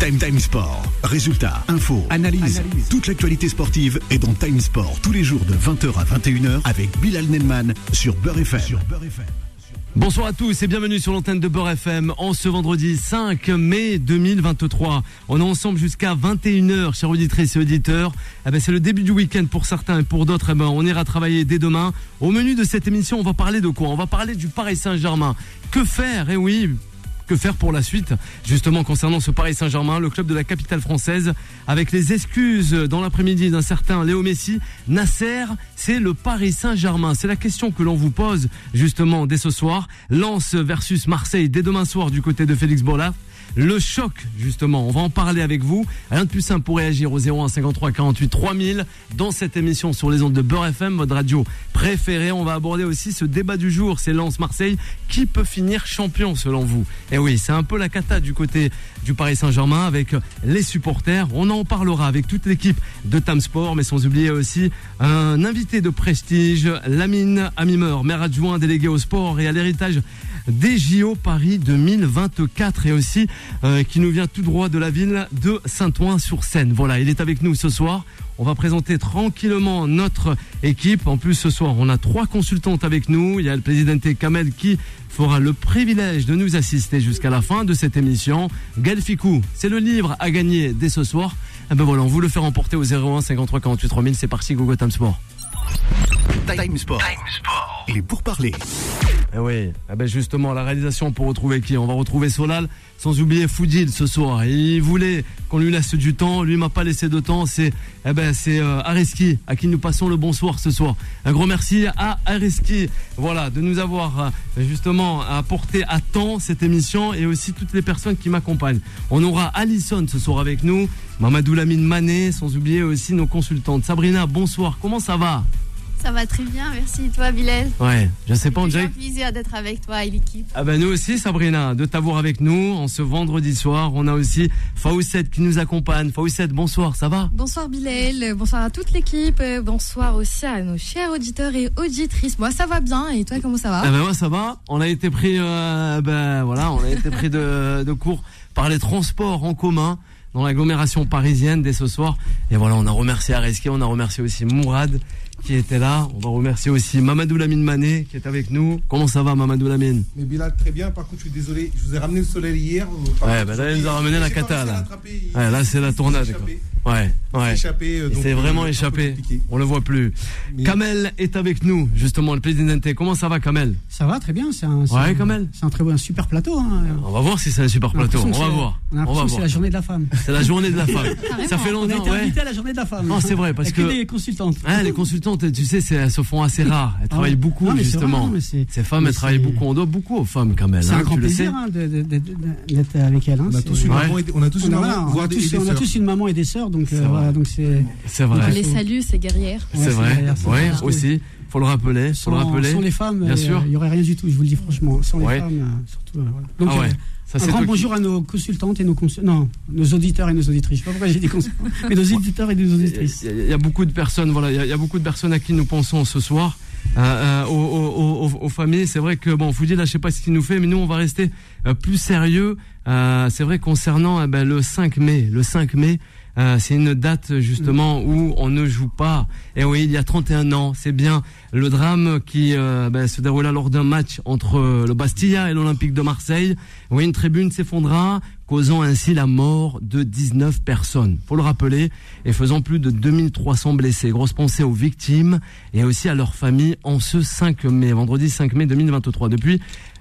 Time Time Sport. Résultats, infos, analyse. Toute l'actualité sportive est dans Time Sport tous les jours de 20h à 21h avec Bilal Nelman sur Beurre FM. Bonsoir à tous et bienvenue sur l'antenne de Beurre FM en ce vendredi 5 mai 2023. On est ensemble jusqu'à 21h, chers auditrices et auditeurs. Eh ben, c'est le début du week-end pour certains et pour d'autres. Eh ben, on ira travailler dès demain. Au menu de cette émission, on va parler de quoi? On va parler du Paris Saint-Germain. Que faire? Eh oui, que faire pour la suite Justement, concernant ce Paris Saint-Germain, le club de la capitale française, avec les excuses dans l'après-midi d'un certain Léo Messi, Nasser, c'est le Paris Saint-Germain. C'est la question que l'on vous pose justement dès ce soir. Lens versus Marseille dès demain soir du côté de Félix Bollard. Le choc, justement, on va en parler avec vous. Rien de plus simple pour réagir au 01 53 48 3000 dans cette émission sur les ondes de Beurre FM, votre radio préférée. On va aborder aussi ce débat du jour, c'est Lens-Marseille. Qui peut finir champion selon vous Eh oui, c'est un peu la cata du côté du Paris Saint-Germain avec les supporters. On en parlera avec toute l'équipe de Tam Sport, mais sans oublier aussi un invité de prestige, Lamine Amimer, maire adjoint délégué au sport et à l'héritage des JO Paris 2024 et aussi euh, qui nous vient tout droit de la ville de Saint-Ouen-sur-Seine. Voilà, il est avec nous ce soir. On va présenter tranquillement notre équipe. En plus, ce soir, on a trois consultantes avec nous. Il y a le président Kamel qui fera le privilège de nous assister jusqu'à la fin de cette émission. Galficou, c'est le livre à gagner dès ce soir. Et ben voilà, on vous le fait remporter au 01 53 48 3000. C'est parti, Gogo Time Sport. Time Sport. Et pour parler. Eh oui, eh ben justement, la réalisation pour retrouver qui? On va retrouver Solal, sans oublier Foudil ce soir. Il voulait qu'on lui laisse du temps, lui m'a pas laissé de temps. C'est eh ben, c'est euh, à qui nous passons le bonsoir ce soir. Un gros merci à Areski, voilà, de nous avoir euh, justement apporté à temps cette émission et aussi toutes les personnes qui m'accompagnent. On aura Alison ce soir avec nous, Mamadou Lamine Mané, sans oublier aussi nos consultantes. Sabrina, bonsoir, comment ça va? Ça va très bien, merci. Et toi, Bilal Ouais, je sais pas, on dirait. plaisir d'être avec toi et l'équipe. Ah ben nous aussi, Sabrina, de t'avoir avec nous en ce vendredi soir. On a aussi Faouset qui nous accompagne. Faouset, bonsoir, ça va? Bonsoir Bilal, bonsoir à toute l'équipe, bonsoir aussi à nos chers auditeurs et auditrices. Moi, ça va bien. Et toi, comment ça va? Ah ben moi, ça va. On a été pris, euh, ben voilà, on a été pris de, de cours par les transports en commun dans l'agglomération parisienne dès ce soir. Et voilà, on a remercié Areski, on a remercié aussi Mourad qui était là. On va remercier aussi Mamadou Lamine Mané qui est avec nous. Comment ça va Mamadou Lamine? Mais Bilal, très bien. Par contre, je suis désolé, je vous ai ramené le soleil hier. Ouais, bah là, il nous a ramené la cata là. Ouais, là, c'est la tournade. Ouais, ouais. Échappé, euh, c'est vraiment euh, échappé. On le voit plus. Kamel est avec nous, justement, le président. Comment ça va, Kamel? Ça va très bien. C'est un, ouais, Kamel. C'est un très bon, un super plateau. Hein. On va voir si c'est un super plateau. On va voir. On va C'est la journée de la femme. C'est la journée de la femme. ça fait longtemps. On a été invité à la journée de la femme. Non, c'est vrai parce que les consultantes. Hein, les consultantes, tu sais, elles se font assez rares. Elles travaillent beaucoup justement. Ces femmes, elles travaillent beaucoup. On doit beaucoup aux femmes, Kamel. C'est un grand plaisir hein, d'être avec elles. On a tous une maman. On a tous une maman. On a tous une maman et des sœurs, donc voilà. Donc c'est vrai. les saluts, c'est guerrière. C'est vrai. Oui, aussi. Faut le rappeler. Faut le rappeler. Sans les femmes, bien sûr. Il y aurait rien du tout. Je vous le dis franchement. Sans les femmes, euh, surtout. Euh, donc, ah ouais. Ça, un grand bonjour à nos consultantes et nos non, nos auditeurs et nos auditrices. Je sais pas pourquoi j'ai dit consultants, mais nos auditeurs et nos auditrices. Il y, a beaucoup de personnes, voilà, il y, a beaucoup de personnes à qui nous pensons ce soir. Euh, aux, aux, aux, familles, c'est vrai que bon, vous dit là, je sais pas ce qu'il nous fait, mais nous on va rester plus sérieux. c'est vrai concernant eh ben, le 5 mai, le 5 mai. Euh, c'est une date justement où on ne joue pas. Et oui, il y a 31 ans, c'est bien le drame qui euh, ben, se déroula lors d'un match entre le Bastilla et l'Olympique de Marseille. Oui, une tribune s'effondra, causant ainsi la mort de 19 personnes. Faut le rappeler, et faisant plus de 2300 blessés. Grosse pensée aux victimes et aussi à leurs familles en ce 5 mai, vendredi 5 mai 2023. Depuis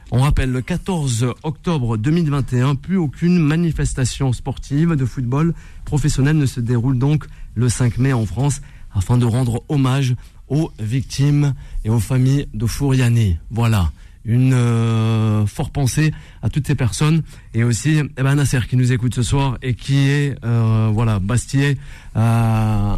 on rappelle, le 14 octobre 2021, plus aucune manifestation sportive de football professionnel ne se déroule donc le 5 mai en France afin de rendre hommage aux victimes et aux familles de Fouriani. Voilà, une euh, forte pensée à toutes ces personnes. Et aussi eh ben, Nasser qui nous écoute ce soir et qui est euh, voilà Bastier. Euh,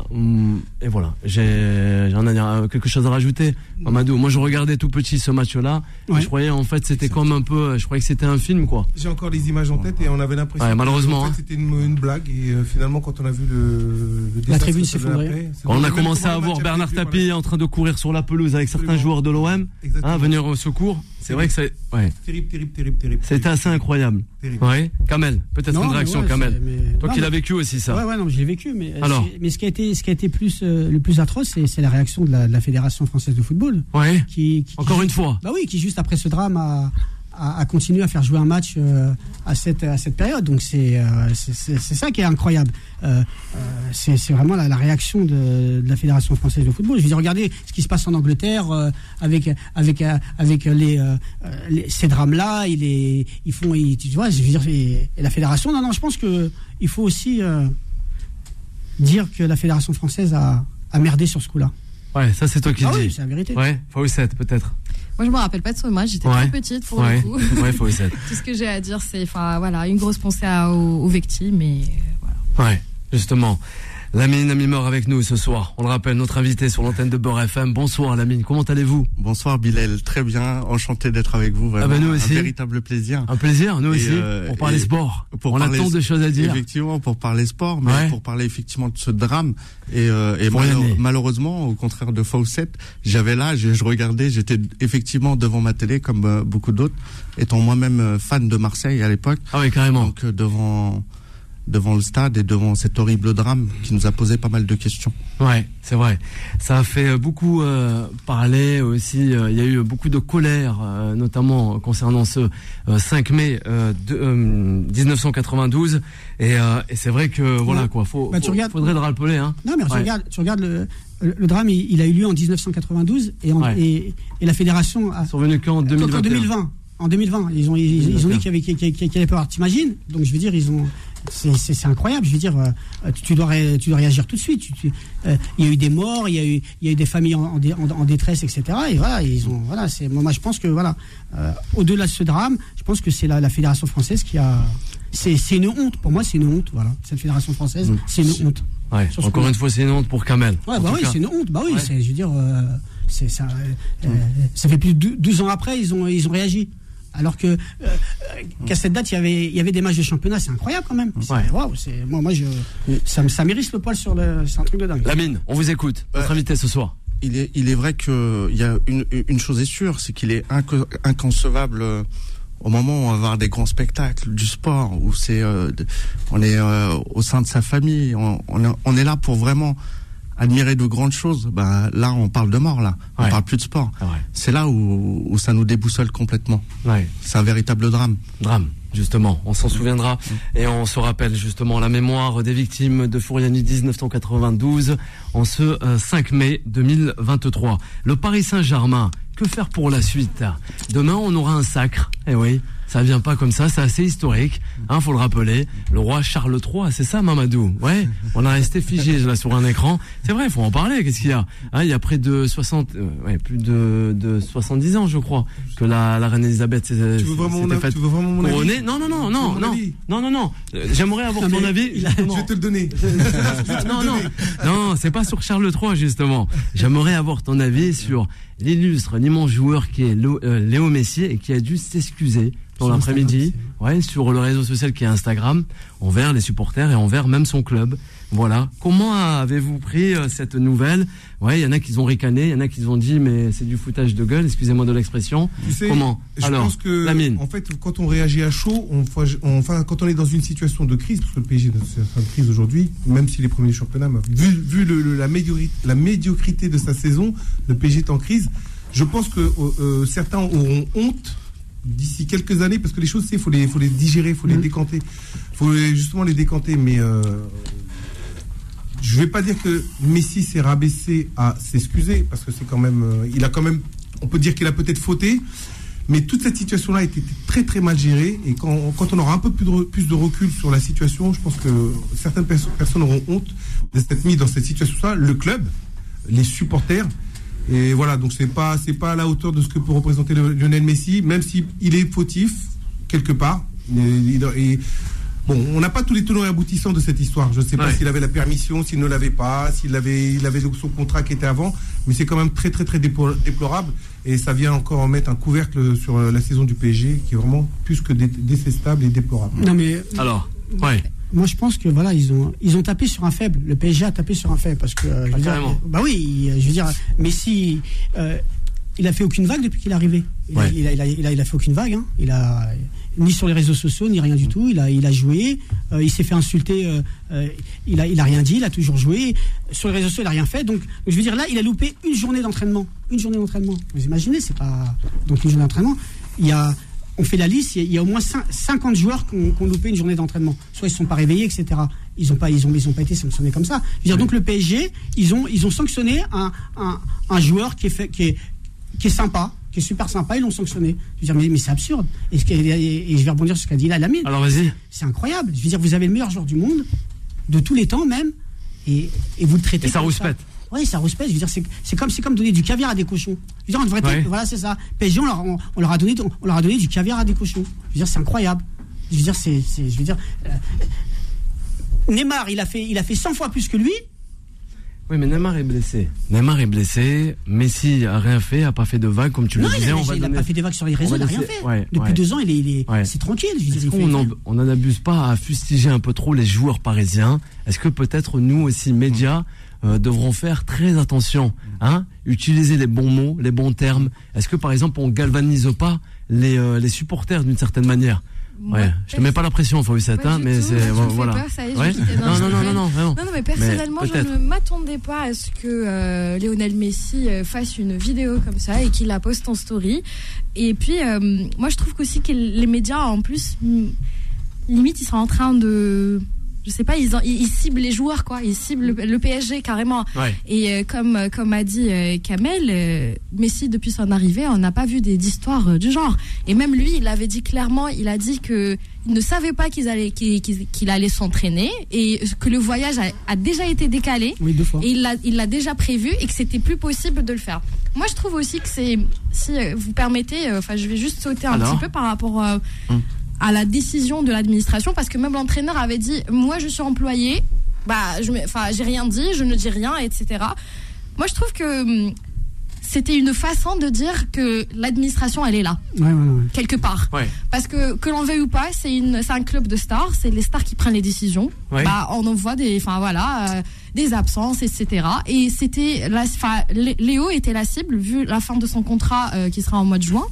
et voilà. J'ai j'en ai quelque chose à rajouter Mamadou. Moi je regardais tout petit ce match là je croyais en fait c'était comme un peu je croyais que c'était un film quoi. J'ai encore les images en tête et on avait l'impression ouais, malheureusement hein. c'était une, blague. Et euh, finalement quand on a vu le, le la tribune s'effondrer quand on a commencé à voir Bernard Tapie en train de courir sur la pelouse avec certains joueurs de l'OM hein, venir au secours c'est vrai que c'est ouais. terrible terrible terrible terrible c'était assez incroyable oui, Kamel, peut-être une réaction, Kamel. Toi Non, qui mais- l'as vécu aussi, ça. Ouais, ouais, non, j'ai vécu, mais, euh, Alors mais ce qui a été, ce qui a été plus, euh, le plus atroce, c'est, la réaction de la, de la Fédération française de football, Ouais. qui, qui- Encore qui- une fois. Bah oui, qui juste après ce drame a, a continué à faire jouer un match euh, à cette à cette période. Donc c'est euh, c'est- ça qui est incroyable. Euh, euh, c'est vraiment la, la réaction de, de la fédération française de football. Je veux dire, regardez ce qui se passe en Angleterre avec avec avec les, les- ces drames là. Ils ils font ils- tu vois. Je veux dire et, et la fédération. Non non, je pense que il faut aussi dire que la fédération française a a merdé sur ce coup-là. Ouais, ça c'est toi qui Ah le oui, dis. c'est la vérité. Ouais, Fawcett peut-être. Moi, je me rappelle pas de ce match. J'étais Ouais. trop petite pour Ouais, le coup. ouais, Fawcett. Tout ce que j'ai à dire, c'est, voilà, une grosse pensée à- aux, aux victimes et euh, voilà. Ouais, justement. Lamine Amimor avec nous ce soir. On le rappelle, notre invité sur l'antenne de Beurre FM. Bonsoir Lamine, comment allez-vous? Bonsoir Bilal, très bien, enchanté d'être avec vous. Vraiment, Ah bah nous aussi. Un véritable plaisir. Un plaisir, nous Et, aussi, euh, pour parler sport. pour On a tant de choses à dire. Effectivement, pour parler sport, mais Ouais. pour parler effectivement de ce drame. Et, euh, et malheureusement, au contraire de Fawcett, j'avais et je regardais, j'étais effectivement devant ma télé comme euh, beaucoup d'autres, étant moi-même euh, fan de Marseille à l'époque. Ah oui, carrément. Donc devant devant le stade et devant cet horrible drame qui nous a posé pas mal de questions. Ouais, c'est vrai. Ça a fait beaucoup euh, parler aussi. euh, Il y a eu beaucoup de colère, euh, notamment concernant ce euh, 5 mai euh, de, euh, 1992. Et, euh, et c'est vrai que voilà Ouais. quoi. Faut, Bah, tu regardes- faudrait le rappeler. Hein. Non, mais tu Ouais. regardes, tu regardes le, le, le drame, il, il a eu lieu en 1992 et, en- Ouais. et, et la fédération a. Ils sont venus qu'en en 2021. 2020. En 2020, ils ont, ils, ils ont dit qu'il y avait, qu'il y avait- qu'il y avait peur. T'imagines? Donc, je veux dire, ils ont. C'est incroyable. Je veux dire, euh, tu, dois, ré- tu dois réagir tout de suite. Euh, il y a eu des morts, il y a eu, il y a eu des familles en, en dé- en- en détresse, etc. Et voilà, ils ont. Voilà, c'est. Moi, je pense que voilà, euh, au-delà de ce drame, je pense que c'est la, la fédération française qui a. C'est c'est une honte. Pour moi, c'est une honte. Voilà, cette fédération française, c'est une honte. Ouais. Encore une fois, c'est une honte pour Kamel. Ouais, bah oui, c'est une honte. Bah oui, Ouais. c'est, je veux dire, euh, c'est ça. ça fait plus de dou- 12 ans après, ils ont, ils ont réagi. Alors que euh, euh, qu'à cette date, il y avait, il y avait des matchs de championnat, c'est incroyable quand même. Ouais. waouh, c'est, moi, moi, je, ça, me- ça mérite le poil sur le, c'est un truc de dingue. Lamine, on vous écoute. Ouais. invité ce soir. Il est, il est vrai que il y a une, une chose est sûre, c'est qu'il est inco- inconcevable euh, au moment où on va avoir des grands spectacles du sport, où c'est, euh, on est euh, au sein de sa famille, on, on est là pour vraiment admirer de grandes choses. Ben là, on parle de mort là, on Ouais. parle plus de sport. Ah ouais. C'est là où, où ça nous déboussole complètement. Ouais. C'est un véritable drame. Drame, justement. On s'en souviendra et on se rappelle justement la mémoire des victimes de Fouriani 1992 en ce euh, 5 mai 2023. Le Paris Saint-Germain, que faire pour la suite? Demain, on aura un sacre. Eh oui. Ça vient pas comme ça, c'est assez historique, hein, faut le rappeler. Le roi Charles III, c'est ça, Mamadou? Ouais, on a resté figé là sur un écran. C'est vrai, faut en parler. Qu'est-ce qu'il y a? Hein, Il y a près de 60, euh, ouais, plus de, de 70 ans, je crois, que la, la reine Elisabeth s'est- Tu veux vraiment mon faite Tu veux vraiment mon avis? couronner? Non, non, non, non, non, non, non, non. Euh, J'aimerais avoir Non, ton avis. Je vais te le donner. non, non, non, c'est pas sur Charles III justement. J'aimerais avoir ton avis sur l'illustre, l'immense joueur qui est Lo- euh, Léo Messi et qui a dû s'excuser dans Sur l'après-midi, ouais, sur le réseau social qui est Instagram, envers les supporters et envers même son club. Voilà. Comment avez-vous pris euh, cette nouvelle? Ouais, il y en a qui ont ricané, il y en a qui ont dit mais c'est du foutage de gueule, excusez-moi de l'expression. Tu sais, Comment? Je Alors, pense que, Lamine. en fait, quand on réagit à chaud, on, on- enfin, quand on est dans une situation de crise, parce que le PSG est dans une crise aujourd'hui, même s'il est premier du championnat, mais vu, vu le- le- la, médiocrité, la médiocrité de sa saison, le PSG est en crise. Je pense que euh, euh, certains auront honte d'ici quelques années, parce que les choses, il faut les, faut les digérer, il faut les Mm. décanter. Il faut les- justement les décanter, mais euh, je vais pas dire que Messi s'est rabaissé à s'excuser, parce que c'est quand même, euh, il a quand même, on peut dire qu'il a peut-être fauté, mais toute cette situation-là a été très très mal gérée, et quand, quand on aura un peu plus de, plus de recul sur la situation, je pense que certaines perso- personnes auront honte de s'être mis dans cette situation-là, le club, les supporters, et voilà, donc c'est pas c'est pas à la hauteur de ce que peut représenter le- Lionel Messi, même si il est fautif quelque part. Et- bon, on n'a pas tous les tenants et aboutissants de cette histoire. Je ne sais pas Ouais. s'il avait la permission, s'il ne l'avait pas, s'il avait il avait son contrat qui était avant, mais c'est quand même très très très déplorable et ça vient encore mettre un couvercle sur euh, la saison du PSG qui est vraiment plus que dé- détestable et déplorable. Non, mais Alors, ouais. Moi, je pense que voilà, ils ont, ils ont tapé sur un faible. Le PSG a tapé sur un faible parce que, euh, je veux Ah, dire, carrément. bah oui, je veux dire, Messi, euh, il a fait aucune vague depuis qu'il est arrivé. Il, a, Ouais. il, a, il, a, il, a, il a fait aucune vague. Hein. Il a ni sur les réseaux sociaux ni rien du tout. Il a, il a joué. Euh, il s'est fait insulter. euh, euh, il a, il a rien dit. Il a toujours joué. Sur les réseaux sociaux, il a rien fait. Donc, je veux dire là, il a loupé une journée d'entraînement. Une journée d'entraînement. Vous imaginez, c'est pas donc une journée d'entraînement. Il y a on fait la liste, il y a- au moins cin- 50 joueurs qui ont, qui ont loupé une journée d'entraînement. Soit ils ne sont pas réveillés, etc. Ils n'ont pas, ils ont, ils ont pas été sanctionnés comme ça. Je veux dire, donc le PSG, ils ont, ils ont sanctionné un, un, un joueur qui est, fait, qui, est, qui est sympa, qui est super sympa, ils l'ont sanctionné. Je veux dire, mais, mais c'est absurde. Et, ce qui est- et- et je vais rebondir sur ce qu'a dit là, Lamine. Alors vas-y. C'est incroyable. Je veux dire, vous avez le meilleur joueur du monde, de tous les temps même, et, et vous le traitez. Et ça rouspète. Oui, ça rouspète. Je veux dire, c'est comme, c'est comme donner du caviar à des cochons. Je veux dire, on devrait Ouais. voilà, c'est ça. PSG, on leur, on, on leur a donné, on leur a donné du caviar à des cochons. Je veux dire, c'est incroyable. Je veux dire, c'est, je veux dire, euh, Neymar, il a fait, il a fait 100 fois plus que lui. Oui, mais Neymar est blessé. Neymar est blessé. Messi a rien fait, a pas fait de vague, comme tu non, le il disais. a, on va il a pas fait des vagues sur les réseaux, il a rien fait. ouais, Depuis ouais. deux ans, il est, il est- Ouais. c'est tranquille. Est-ce il qu'on il en, fait- on n'en abuse pas à fustiger un peu trop les joueurs parisiens? Est-ce que peut-être nous aussi, médias, euh, devrons faire très attention hein Utiliser les bons mots, les bons termes Est-ce que par exemple, on galvanise pas les, euh, les supporters d'une certaine manière? Moi, Ouais, je te mets pas la pression, Pas hein, mais c'est voilà. ça est, Ouais. Non, non, non, non, non, non, vraiment. Non, non, mais personnellement, je ne m'attendais pas à ce que euh, Lionel Messi fasse une vidéo comme ça et qu'il la poste en story. Et puis, euh, moi, je trouve qu'aussi que les médias, en plus, limite, ils sont en train de. Je sais pas, ils, en- ils, ils ciblent les joueurs, quoi. Ils ciblent le, le PSG carrément. Ouais. Et euh, comme, euh, comme a dit euh, Kamel, euh, Messi, depuis son arrivée, on n'a pas vu euh, du genre. Et même lui, il avait dit clairement, il a dit que il ne savait pas qu'il, qu'il- qu'il allait s'entraîner et que le voyage a, a déjà été décalé. Oui, deux fois. Et il l'a, il l'a déjà prévu et que c'était plus possible de le faire. Moi, je trouve aussi que c'est, si vous permettez, enfin, je vais juste sauter un Alors petit peu par rapport Hum. À la décision de l'administration, parce que même l'entraîneur avait dit, moi, je suis employé, bah, je, enfin, j'ai rien dit, je ne dis rien, etc. Moi, je trouve que hum, c'était une façon de dire que l'administration, elle est là, Ouais, ouais, ouais. quelque part. Ouais. Parce que, que l'on veuille ou pas, c'est une, c'est un club de stars, c'est les stars qui prennent les décisions. Ouais. Bah, on en voit des, enfin voilà, euh, des absences, etc. Et c'était, la- Léo était la cible vu la fin de son contrat euh, qui sera en mois de juin.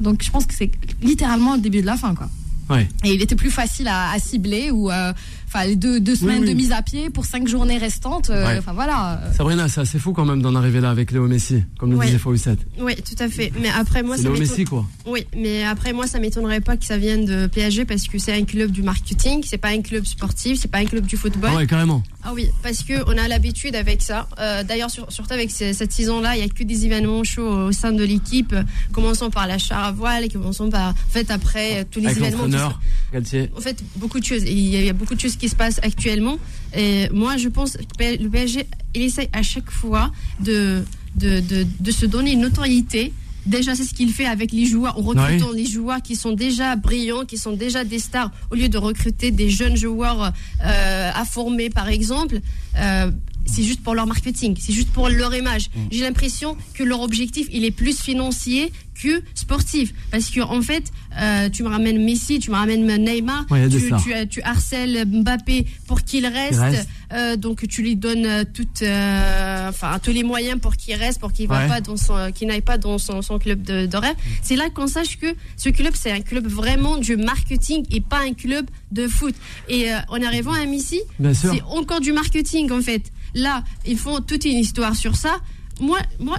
Donc, je pense que c'est littéralement le début de la fin, quoi. Ouais. Et il était plus facile à, à cibler ou, euh, enfin, les deux, deux semaines oui. de mise à pied pour cinq journées restantes. euh, Ouais. Enfin voilà. Sabrina, c'est assez fou quand même d'en arriver là avec Léo Messi, comme le Ouais. disait Fawcett. Oui, tout à fait. Mais après, moi, ça Léo Messi, quoi. Oui, mais après, moi, ça m'étonnerait pas que ça vienne de PSG parce que c'est un club du marketing, c'est pas un club sportif, c'est pas un club du football. Ah ouais, carrément. Ah oui, parce que on a l'habitude avec ça. Euh, D'ailleurs, sur- surtout avec ce- cette saison-là, il y a que des événements chauds au sein de l'équipe. Commençons par la char à voile, et commençons par, en fait, après tous les Avec événements. l'entraîneur, Galtier. en fait, beaucoup de choses. Il y, a, il y a beaucoup de choses qui se passent actuellement. Et moi, je pense que le PSG, il essaie à chaque fois de, de, de, de se donner une notoriété. Déjà, c'est ce qu'il fait avec les joueurs, en recrutant les joueurs qui sont déjà brillants, qui sont déjà des stars, au lieu de recruter des jeunes joueurs euh, à former, par exemple. Euh, c'est juste pour leur marketing, c'est juste pour leur image. Mm. J'ai l'impression que leur objectif, il est plus financier que sportif. Parce que, en fait, euh, tu me ramènes Messi, tu me ramènes Neymar, Ouais, tu, stars. tu, tu harcèles Mbappé pour qu'il reste, reste. euh, donc tu lui donnes euh, toutes, euh, enfin, tous les moyens pour qu'il reste, pour qu'il Ouais. pas dans son, qu'il n'aille pas dans son, son club de, de rêve. C'est là qu'on sache que ce club, c'est un club vraiment du marketing et pas un club de foot. Et en arrivant à Messi, c'est encore du marketing en fait. Là, ils font toute une histoire sur ça. Moi, moi,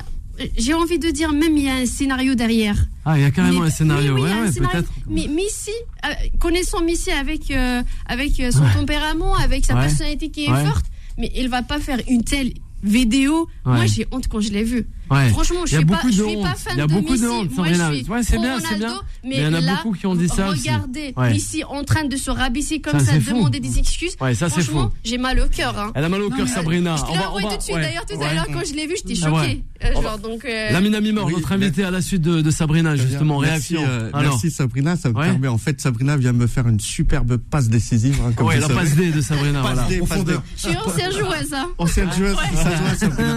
j'ai envie de dire même il y a un scénario derrière. Ah, il y a carrément Mais- un scénario. oui, oui, ouais, ouais, scénario. Mais Messi, euh, connaissant Messi avec, euh, avec euh, son Ouais. tempérament, avec sa personnalité qui est forte, mais il va pas faire une telle vidéo. Moi, j'ai honte quand je l'ai vu. Ouais. Franchement, je suis pas, beaucoup je de suis pas fan Il y a de beaucoup Messi. de honte, Moi, Sabrina. je suis Ouais, c'est bien, c'est bien. Mais, Mais il y en a là, beaucoup qui ont dit ça aussi. Regardez Ouais. Messi en train de se rabaisser comme Ça, ça, demander des excuses. Ouais, ça, c'est fou. j'ai mal au cœur. Hein. Elle a mal au cœur, Sabrina. Je te On va- l'ai tout de suite. ouais. D'ailleurs, tout Ouais. à l'heure, quand je l'ai vu, j'étais Ah ouais. choquée. Euh, genre, donc, euh, Lamine Oui, notre mais- invité à la suite de, de Sabrina, justement. merci, Réaction. euh, Alors. merci Sabrina, ça me Ouais. permet en fait Sabrina vient me faire une superbe passe décisive. hein, comme Ouais, la passe D de Sabrina. Passe. D, passe D. Profondeur. je suis ancienne joueuse. Hein. Ancienne joueuse, ça voit, Sabrina.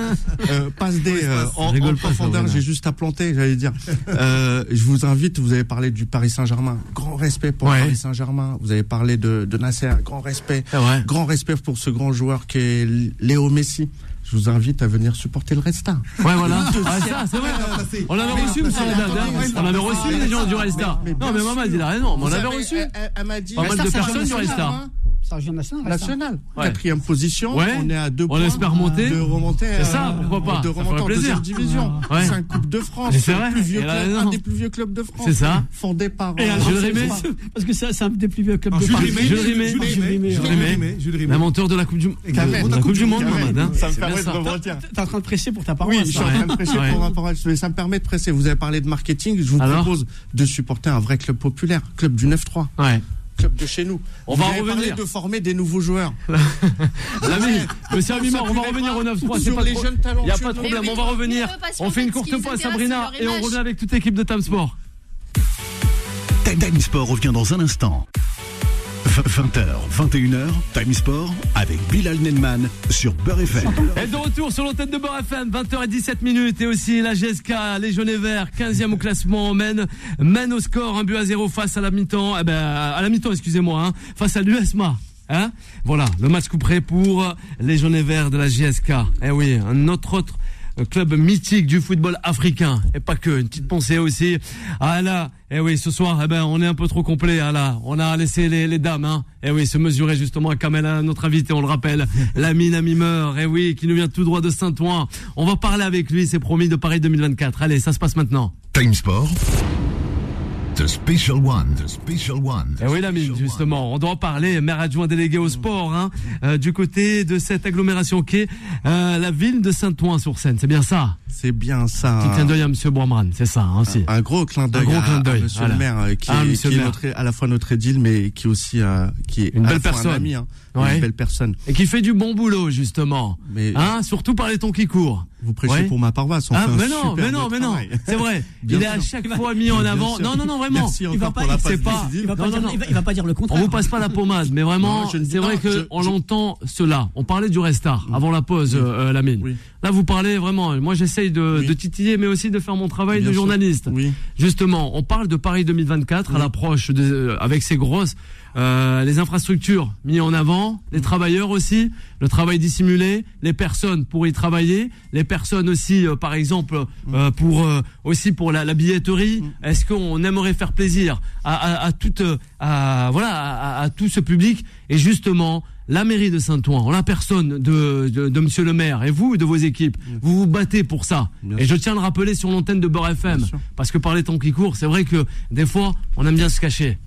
Euh, passe D euh, en, en profondeur, j'ai juste à planter, j'allais dire. Euh, je vous invite, vous avez parlé du Paris Saint-Germain. Grand respect pour Ouais. le Paris Saint-Germain. Vous avez parlé de, de Nasser. Grand respect. C'est vrai. Grand respect pour ce grand joueur qui est Léo Messi. Je vous invite à venir supporter le Resta. Ouais, voilà. Ah, ça, c'est vrai. On avait reçu, monsieur. On avait reçu les gens du Resta. mais Non, mais maman, sûr. il a raison. On Vous avait savez, reçu. Elle, elle- elle m'a dit. Pas mal de personnes du championnat, Resta. Hein. C'est un hein. National. Ouais. Quatrième position. Ouais. On est à deux On points. espère monter. De remonter. C'est ça, pourquoi pas. De remonter en plaisir. deuxième division. Ouais. Cinq Coupes de France. C'est vrai. Le plus vieux Et là, club, non. un des plus vieux clubs de France. C'est ça. Fondé par. Et euh, alors, Jules c'est- Rimet. Parce que c'est c'est un des plus vieux clubs de. Rimet, Jules Rimet. Jules Rimet, Jules. Rimet. L'inventeur de la Coupe du, de, Kamel. de la coupe du Monde, hein. Ça me C'est permet de ça. rebondir. T'es en train de presser pour ta Oui, paroisse. je suis en train de Ouais. pour ma parole. Mais ça me permet de presser. Vous avez parlé de marketing. Je vous propose de supporter un vrai club populaire, club du 9-3, Ouais. Club de chez nous. On Vous va avez revenir. parlé de former des nouveaux joueurs. L'ami, monsieur Abimar, on va revenir au 9-3. c'est sur pas les trop- jeunes Il n'y a pas de problème, on va revenir. On fait une courte pause, Sabrina, et on revient avec toute l'équipe de Time Sport. Time Time Sport revient dans un instant. 20h, 21h, Time Sport avec Bilal Nenman sur Beurre FM. Et de retour sur l'antenne de Beurre FM, 20h17 minutes et aussi la GSK, les jaunes verts, 15e au classement, mène, mène au score, un but à zéro face à la mi-temps, eh ben, à la mi-temps, excusez-moi, hein, face à l'USMA. Hein voilà, le match couperé pour les jaunes verts de la GSK. Eh oui, un autre autre club mythique du football africain. Et pas que, une petite pensée aussi. Ah là, eh oui, ce soir, eh ben, on est un peu trop complet. Ah là, on a laissé les, les dames, hein. Eh oui, se mesurer justement à Kamela, notre invité, on le rappelle. L'ami Namimeur, eh oui, qui nous vient tout droit de Saint-Ouen. On va parler avec lui, c'est promis, de Paris 2024. Allez, ça se passe maintenant. Time Sport. The Special One. The Special One. Eh oui, Lamine, justement, on doit en parler, maire adjoint délégué au sport, hein, euh, du côté de cette agglomération qui est euh, la ville de Saint-Ouen-sur-Seine. C'est bien ça? C'est bien ça. Petit clin d'œil à Monsieur Boimran, c'est ça hein, aussi. Un gros clin d'œil. Un gros à- clin à voilà. le maire, euh, qui Ah, est, monsieur qui le est maire. notre- à la fois notre édile, mais qui aussi euh, qui est Une belle la personne. Un ami, hein, Ouais. Une belle personne. Et qui fait du bon boulot, justement. Mais Hein, surtout par les temps qui courent. Vous prêchez Ouais. pour ma paroisse. On Ah, fait un mais non, super mais non, mais non, c'est vrai. Bien il est à chaque fois mis en avant. Non, non, non, vraiment. Merci Il va pas- pour la il sait passe pas. décisive. Il va, pas Non, dire, non, non. il va- il va pas dire le On contraire. vous passe pas la pommade, mais vraiment, c'est vrai que on je- l'entend cela. On parlait du restart avant la pause, euh, la mine. Oui. Là, vous parlez vraiment. Moi, j'essaye de, Oui. de titiller, mais aussi de faire mon travail Bien de journaliste. Oui. Justement, on parle de Paris 2024 à l'approche de, euh, avec ces grosses, euh, les infrastructures mises en avant, les travailleurs aussi, le travail dissimulé, les personnes pour y travailler, les personnes aussi, euh, par exemple, euh, pour euh, aussi pour la, la billetterie. Est-ce qu'on aimerait faire plaisir à, à, à toute, à, voilà, à, à tout ce public? Et justement, la mairie de Saint-Ouen, en la personne de, de, de Monsieur le maire et vous, de vos équipes, vous vous battez pour ça. Bien et je tiens à le rappeler sur l'antenne de Beurre FM, parce que par les temps qui courent, c'est vrai que des fois, on aime bien se cacher.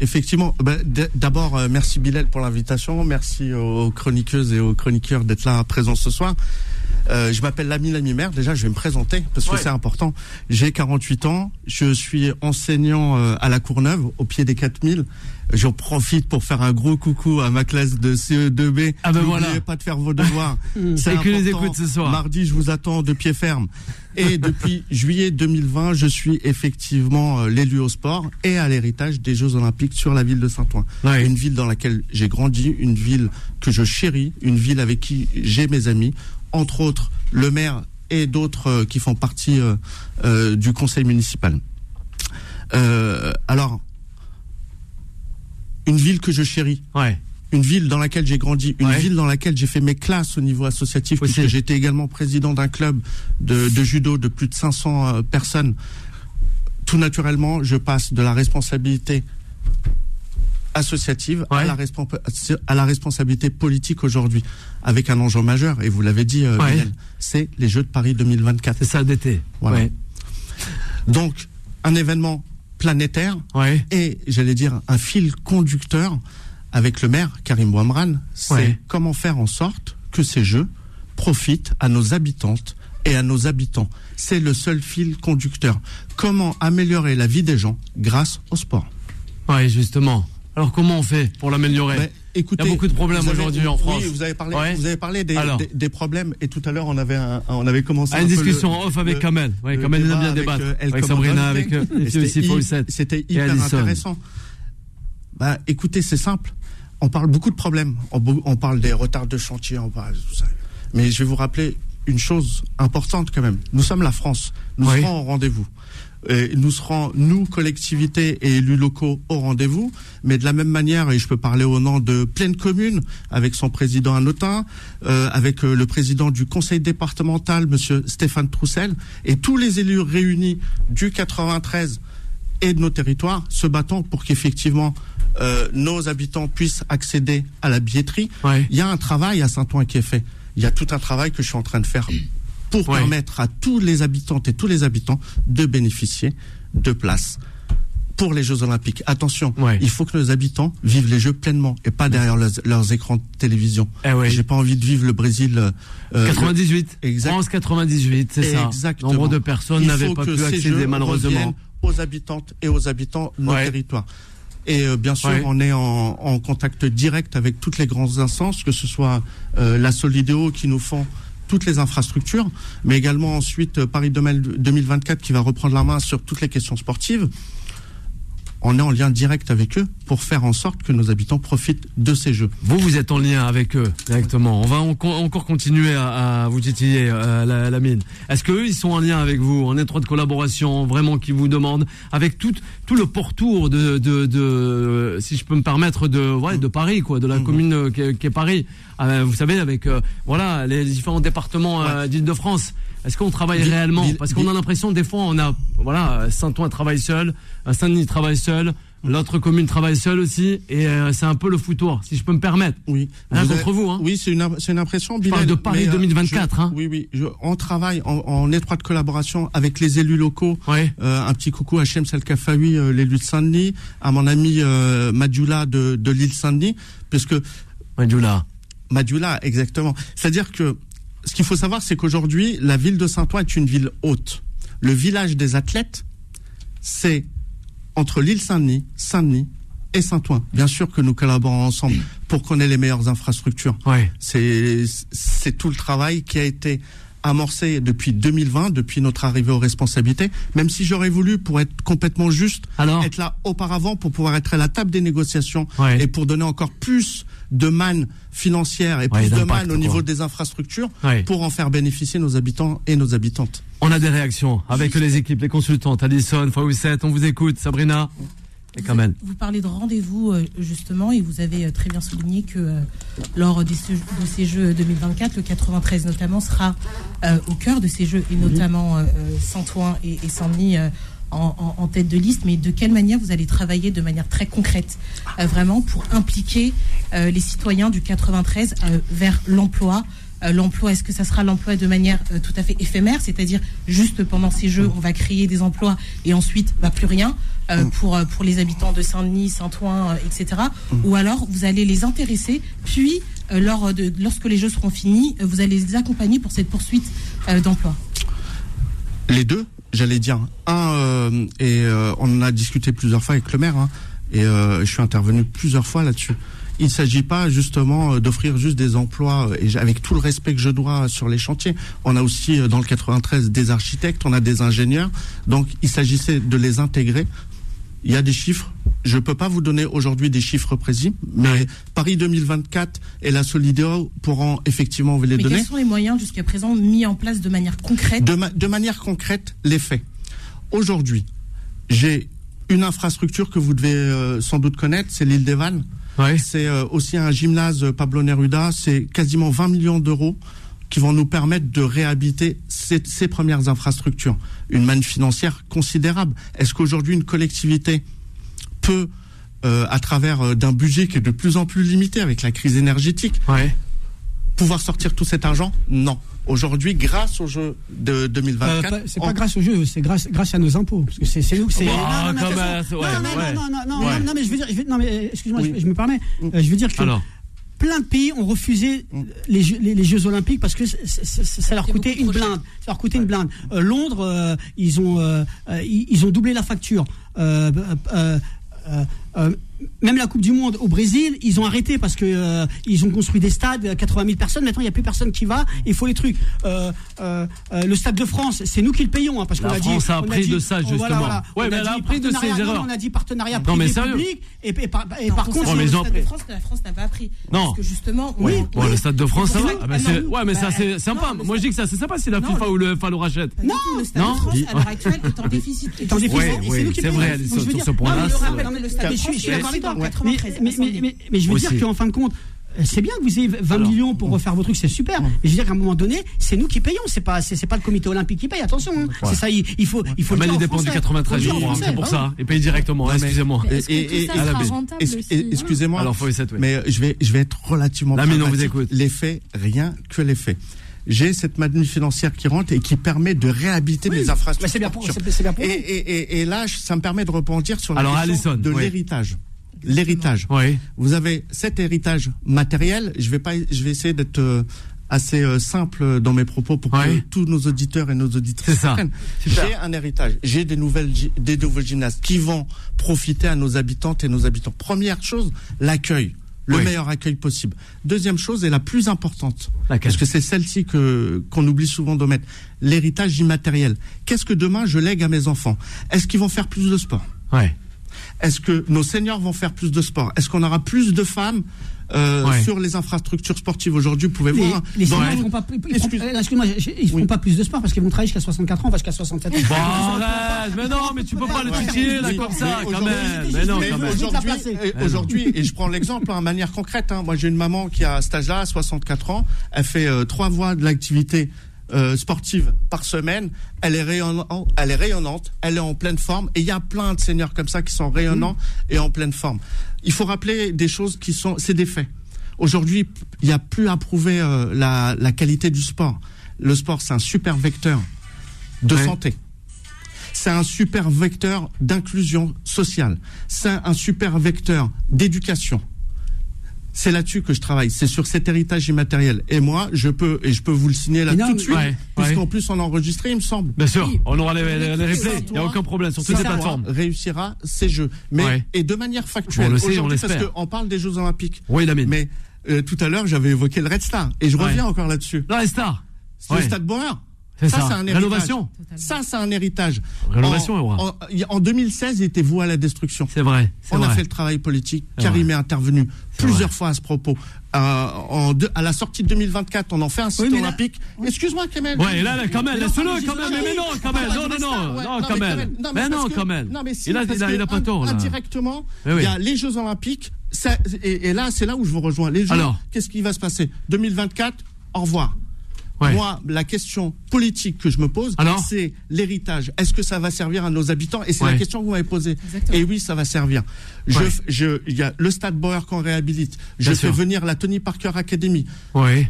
Effectivement, d- d'abord euh, merci Bilal pour l'invitation, merci aux chroniqueuses et aux chroniqueurs d'être là présents ce soir. Euh, je m'appelle Lamy Lamy Mère, déjà je vais me présenter parce que Ouais. c'est important. J'ai 48 ans, je suis enseignant euh, à la Courneuve au pied des 4000. J'en profite pour faire un gros coucou à ma classe de CE2B. Ah ben N'oubliez voilà. pas de faire vos devoirs. C'est que les important. écoute ce soir. Mardi, je vous attends de pied ferme. Et depuis juillet 2020, je suis effectivement euh, l'élu au sport et à l'héritage des Jeux Olympiques sur la ville de Saint-Ouen. Ouais. Une ville dans laquelle j'ai grandi, une ville que je chéris, une ville avec qui j'ai mes amis, entre autres le maire et d'autres euh, qui font partie euh, euh, du conseil municipal. Euh, alors, une ville que je chéris, Ouais. une ville dans laquelle j'ai grandi, une Ouais. ville dans laquelle j'ai fait mes classes au niveau associatif, Aussi. puisque j'étais également président d'un club de, de judo de plus de 500 euh, personnes. Tout naturellement, je passe de la responsabilité associative à, la respons- à la responsabilité politique aujourd'hui, avec un enjeu majeur, et vous l'avez dit, euh, Ouais. C'est les Jeux de Paris 2024. C'est ça d'été. Voilà. Ouais. Donc, un événement planétaire, Ouais. et j'allais dire un fil conducteur avec le maire Karim Bouamran, c'est Ouais. comment faire en sorte que ces jeux profitent à nos habitantes et à nos habitants. C'est le seul fil conducteur. Comment améliorer la vie des gens grâce au sport? Ouais, justement. Alors comment on fait pour l'améliorer? Ben, écoutez, Il y a beaucoup de problèmes aujourd'hui en France. Oui, vous avez parlé, Ouais. vous avez parlé des, Alors. des, des problèmes et tout à l'heure on avait un- on avait commencé une un discussion en off avec le- Kamel. Ouais, Kamel il aime bien avec, débattre. euh, El avec Sabrina, avec euh, aussi, c'était hyper intéressant. Bah, écoutez, c'est simple. On parle beaucoup de problèmes. On, parle des retards de chantier, on parle de tout ça. Mais je vais vous rappeler une chose importante quand même. Nous sommes la France. Nous Oui. serons au rendez-vous. Et nous serons, nous, collectivités et élus locaux, au rendez-vous. Mais de la même manière, et je peux parler au nom de pleine commune, avec son président Anotin, euh, avec euh, le président du conseil départemental, monsieur Stéphane Troussel, et tous les élus réunis du 93 et de nos territoires, se battant pour qu'effectivement euh, nos habitants puissent accéder à la billetterie. Ouais. Il y a un travail à Saint-Ouen qui est fait. Il y a tout un travail que je suis en train de faire pour Ouais. permettre à tous les habitantes et tous les habitants de bénéficier de places pour les Jeux Olympiques. Attention, Ouais. il faut que nos habitants vivent les Jeux pleinement et pas derrière leurs, leurs écrans de télévision. Eh ouais. J'ai pas envie de vivre le Brésil. euh, 98. Exact. France 98, c'est ça. Exactement. Nombre de personnes n'avaient pas pu accéder malheureusement. aux habitantes et aux habitants de nos Ouais. territoires. Et euh, bien sûr, Ouais. on est en, en contact direct avec toutes les grandes instances, que ce soit euh, la Solidéo qui nous font toutes les infrastructures, mais également ensuite euh, Paris 2024 qui va reprendre la main sur toutes les questions sportives. On est en lien direct avec eux pour faire en sorte que nos habitants profitent de ces jeux. Vous, vous êtes en lien avec eux directement. On va en- encore continuer à, à vous titiller euh, la, la mine. Est-ce qu'eux, ils sont en lien avec vous, en étroite collaboration, vraiment, qui vous demandent, avec tout, tout le pourtour de, de, de, si je peux me permettre, de, ouais, de Paris, quoi, de la commune euh, qui est, Paris. Euh, vous savez, avec euh, voilà les différents départements euh, d'Île-de-France. Est-ce qu'on travaille réellement Parce qu'on a l'impression, des fois, on a, voilà, Saint-Ouen travaille seul, euh, Saint-Denis travaille seul, l'autre commune travaille seule aussi, et euh, c'est un peu le foutoir, si je peux me permettre. Oui. Rien Vous contre avez- vous, hein. Oui, c'est une, une impression. Je parle Bilal, de Paris mais, euh, 2024, je- hein. Oui, oui. Je, on travaille en, en étroite collaboration avec les élus locaux. Euh, un petit coucou à Chem Selkafawi, euh, l'élu de Saint-Denis, à mon ami euh, de, de l'île Saint-Denis, puisque Madjoula. Madjoula, exactement. C'est-à-dire que ce qu'il faut savoir, c'est qu'aujourd'hui, la ville de Saint-Ouen est une ville haute. Le village des athlètes, c'est entre l'île Saint-Denis, Saint-Denis et Saint-Ouen. Bien sûr que nous collaborons ensemble pour qu'on ait les meilleures infrastructures. Ouais. C'est tout le travail qui a été amorcé depuis 2020, depuis notre arrivée aux responsabilités. Même si j'aurais voulu, pour être complètement juste, Alors être là auparavant pour pouvoir être à la table des négociations Ouais. et pour donner encore plus de manne financière et Ouais, plus de manne au quoi. niveau des infrastructures Ouais. pour en faire bénéficier nos habitants et nos habitantes. On a des réactions avec les équipes, les consultantes. Alison, Fawcett, on vous écoute. Sabrina et Kamel. Vous parlez de rendez-vous euh, justement et vous avez euh, très bien souligné que euh, lors de ces Jeux 2024, le 93 notamment sera au cœur de ces Jeux et notamment Saint-Ouen et, Saint-Denis en, en- en tête de liste. Mais de quelle manière vous allez travailler de manière très concrète euh, vraiment pour impliquer euh, les citoyens du 93 euh, vers l'emploi l'emploi, est-ce que ça sera l'emploi de manière tout à fait éphémère, c'est-à-dire juste pendant ces jeux, on va créer des emplois et ensuite bah, plus rien euh, pour, pour les habitants de Saint-Denis, Saint-Ouen, etc. Ou alors vous allez les intéresser, puis lors de, lorsque les jeux seront finis, vous allez les accompagner pour cette poursuite d'emploi. Les deux, j'allais dire. Un, euh, et euh, on en a discuté plusieurs fois avec le maire, hein, et euh, je suis intervenu plusieurs fois là-dessus. Il ne s'agit pas justement euh, d'offrir juste des emplois, euh, et avec tout le respect que je dois sur les chantiers. On a aussi euh, dans le 93 des architectes, on a des ingénieurs, donc il s'agissait de les intégrer. Il y a des chiffres. Je ne peux pas vous donner aujourd'hui des chiffres précis, mais Paris 2024 et la Solidéo pourront effectivement vous les Mais donner. quels sont les moyens jusqu'à présent mis en place de manière concrète De, ma- de manière concrète, les faits. Aujourd'hui, j'ai une infrastructure que vous devez euh, sans doute connaître, c'est l'île des Vannes. Ouais. C'est euh, aussi un gymnase euh, Pablo Neruda. C'est quasiment 20 millions d'euros qui vont nous permettre de réhabiliter ces, ces premières infrastructures. Une manne financière considérable. Est-ce qu'aujourd'hui une collectivité peut, euh, à travers euh, d'un budget qui est de plus en plus limité avec la crise énergétique, Ouais. pouvoir sortir tout cet argent? Non. Aujourd'hui, grâce au jeu de Euh, 2024, pas- c'est on- pas grâce au jeu, c'est grâce, grâce à nos impôts. Parce que c'est c'est nous. c'est- non, non, mais comme attention. ça, ouais, non, non, ouais. non, non, non, Ouais. non, non, mais je veux dire, je veux- non, mais excuse-moi, Oui. je, je me permets. Euh, je veux dire que Alors, plein de pays ont refusé les, Jeux- les, les Jeux Olympiques parce que c- c- c- ça leur coûtait une blinde. Ça leur coûtait une blinde. Euh, Londres, euh, ils ont euh, euh, ils, ils ont doublé la facture. Euh, euh, euh, euh, même la Coupe du Monde au Brésil, ils ont arrêté parce que euh, ils ont construit des stades, 80 000 personnes. Maintenant, il n'y a plus personne qui va. Il faut les trucs. Euh, euh, euh, le Stade de France, c'est nous qui le payons, hein, parce qu'on La a dit. France a appris de ça, oh, justement. voilà, voilà. Ouais, On mais a elle a dit appris de ses partenariat- erreurs. non, On a dit partenariat Non, mais privé sérieux. public. Et, et par, et Non, par contre, le Stade de. France, la France n'a pas appris. Non. Parce que justement, Oui. on- Bon, le Stade de France, ça va. Oui. Ah, bah, non. ouais, mais ça, c'est sympa. non, Moi, je dis que ça, c'est sympa si la Non, FIFA ou le FIFA le rachète. Tout, Le Stade Non. de France, à l'heure actuelle, est en déficit. est en déficit. C'est vrai, sur ce point-là, non, le Stade suis- je suis d'accord avec toi. en Mais- 93, mais- mais- mais- mais je veux Aussi. dire qu'en fin de compte, euh, c'est bien que vous ayez 20 Alors. millions pour refaire vos trucs, c'est super. Mais je veux dire qu'à un moment donné, c'est nous qui payons. C'est pas, c'est pas le comité olympique qui paye. Attention, hein. c'est ça. Il, il faut, il faut. le dépend du français. 93 Faut le jours, hein, c'est pour Ah ça. Et paye directement, hein, Non, mais- excusez-moi. Mais Et- et- et- mais- Excusez-moi. Alors, faut essayer. Mais je vais, je vais être relativement. Lamine, on vous pragmatique. écoute. Les faits, rien que les faits. J'ai cette manne financière qui rentre et qui permet de réhabiliter mes Bah, infrastructures. c'est bien pour, c'est c'est bien pour Et, et, et, et là, ça me permet de rebondir sur la Alors, question Alison, de oui. l'héritage. L'héritage. Oui. Vous avez cet héritage matériel. Je vais pas, je vais essayer d'être euh, assez euh, simple dans mes propos pour Oui. que tous nos auditeurs et nos auditrices C'est ça. comprennent. Super. J'ai un héritage. J'ai des nouvelles, des nouveaux gymnastes qui vont profiter à nos habitantes et nos habitants. Première chose, l'accueil. Le Oui. meilleur accueil possible. Deuxième chose, et la plus importante, parce que c'est celle-ci que qu'on oublie souvent d'omettre, l'héritage immatériel. Qu'est-ce que demain je lègue à mes enfants? Est-ce qu'ils vont faire plus de sport? Ouais. Est-ce que nos seniors vont faire plus de sport? Est-ce qu'on aura plus de femmes euh, Ouais. sur les infrastructures sportives aujourd'hui? Vous pouvez Les, voir? les seniors, ils feront pas, euh, excuse-moi, ils Oui. pas plus de sport parce qu'ils vont travailler jusqu'à 64 ans, jusqu'à 67 ans. Bon, arrête, mais non, mais tu peux pas le Ouais. titiller, là, comme ça, quand même. Mais non, Aujourd'hui, aujourd'hui, et je prends l'exemple hein, de manière concrète. hein. Moi, j'ai une maman qui a à cet âge-là, 64 ans. Elle fait euh, trois voies de l'activité euh, sportive par semaine. Elle est rayonnante, elle est rayonnante, elle est en pleine forme. Et il y a plein de seniors comme ça qui sont rayonnants et en pleine forme. Il faut rappeler des choses qui sont, c'est des faits. Aujourd'hui, il n'y a plus à prouver euh, la, la qualité du sport. Le sport, c'est un super vecteur de Ouais. santé. C'est un super vecteur d'inclusion sociale. C'est un super vecteur d'éducation. C'est là-dessus que je travaille. C'est sur cet héritage immatériel. Et moi, je peux, et je peux vous le signer là non, tout de suite, Ouais, puisqu'en ouais. plus on a enregistré, il me semble. Bien sûr, Oui. on aura les, les, les replays, il n'y a aucun problème sur toutes les plateformes. réussira ces jeux. Mais, Ouais. et de manière factuelle. On le sait, on aujourd'hui, parce l'espère. qu'on parle des Jeux Olympiques. Oui, Lamine. Mais, euh, tout à l'heure, j'avais évoqué le Red Star. Et je Ouais. reviens encore là-dessus. Non, les stars. C'est Ouais. le Stade Bauer. C'est ça. c'est un héritage. Rénovation. Ça, c'est un héritage. Rénovation, en, en, en 2016, il était voué à la destruction. C'est vrai. On a fait le travail politique. Karim vrai. est intervenu plusieurs vrai. fois à ce propos. Euh, en à la sortie de 2024, on en fait un site Oui, olympique. Excuse-moi, Kamel. Ouais, là, là, non, laisse-le je- Mais, mais non, même. Non, non, non. Ouais, Non, non, Mais non. Non, mais si, Il a, il a, que il a pas tort, là. Indirectement, oui. il y a les Jeux Olympiques. ça- et, et là, c'est là où je vous rejoins. Les Jeux, qu'est-ce qui va se passer? 2024, au revoir. Ouais. Moi, la question politique que je me pose, Alors c'est l'héritage. Est-ce que ça va servir à nos habitants? Et c'est Ouais. la question que vous m'avez posée. Exactement. Et oui, ça va servir. Je, Ouais. f- je, il y a le Stade Bauer qu'on réhabilite. Je Bien fais sûr. venir la Tony Parker Academy, Oui.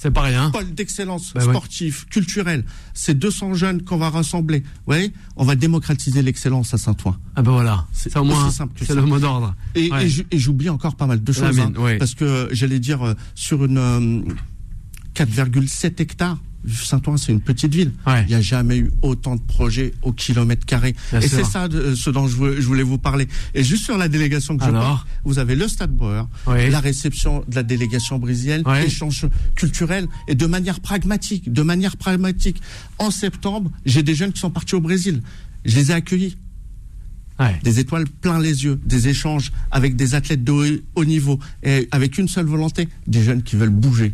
C'est pas rien. pôle d'excellence Bah ouais. sportif, culturel. C'est 200 jeunes qu'on va rassembler. Vous voyez? On va démocratiser l'excellence à Saint-Ouen. Ah ben voilà. C'est C'est au moins, aussi simple que c'est ça. le mot d'ordre. Et, Ouais. et ju- et j'oublie encore pas mal de choses. Hein. Parce que j'allais dire, euh, sur une euh, 4,7 hectares, Saint-Ouen, c'est une petite ville. Ouais. Il n'y a jamais eu autant de projets au kilomètre carré. Bien et c'est ça de, ce dont je, veux- je voulais vous parler. Et juste sur la délégation que je porte, vous avez le Stade Bauer, Oui. la réception de la délégation brésilienne, échange culturel et de manière pragmatique, de manière pragmatique. En septembre, j'ai des jeunes qui sont partis au Brésil. Je les ai accueillis Ouais. des étoiles plein les yeux, des échanges avec des athlètes de haut niveau, et avec une seule volonté, des jeunes qui veulent bouger,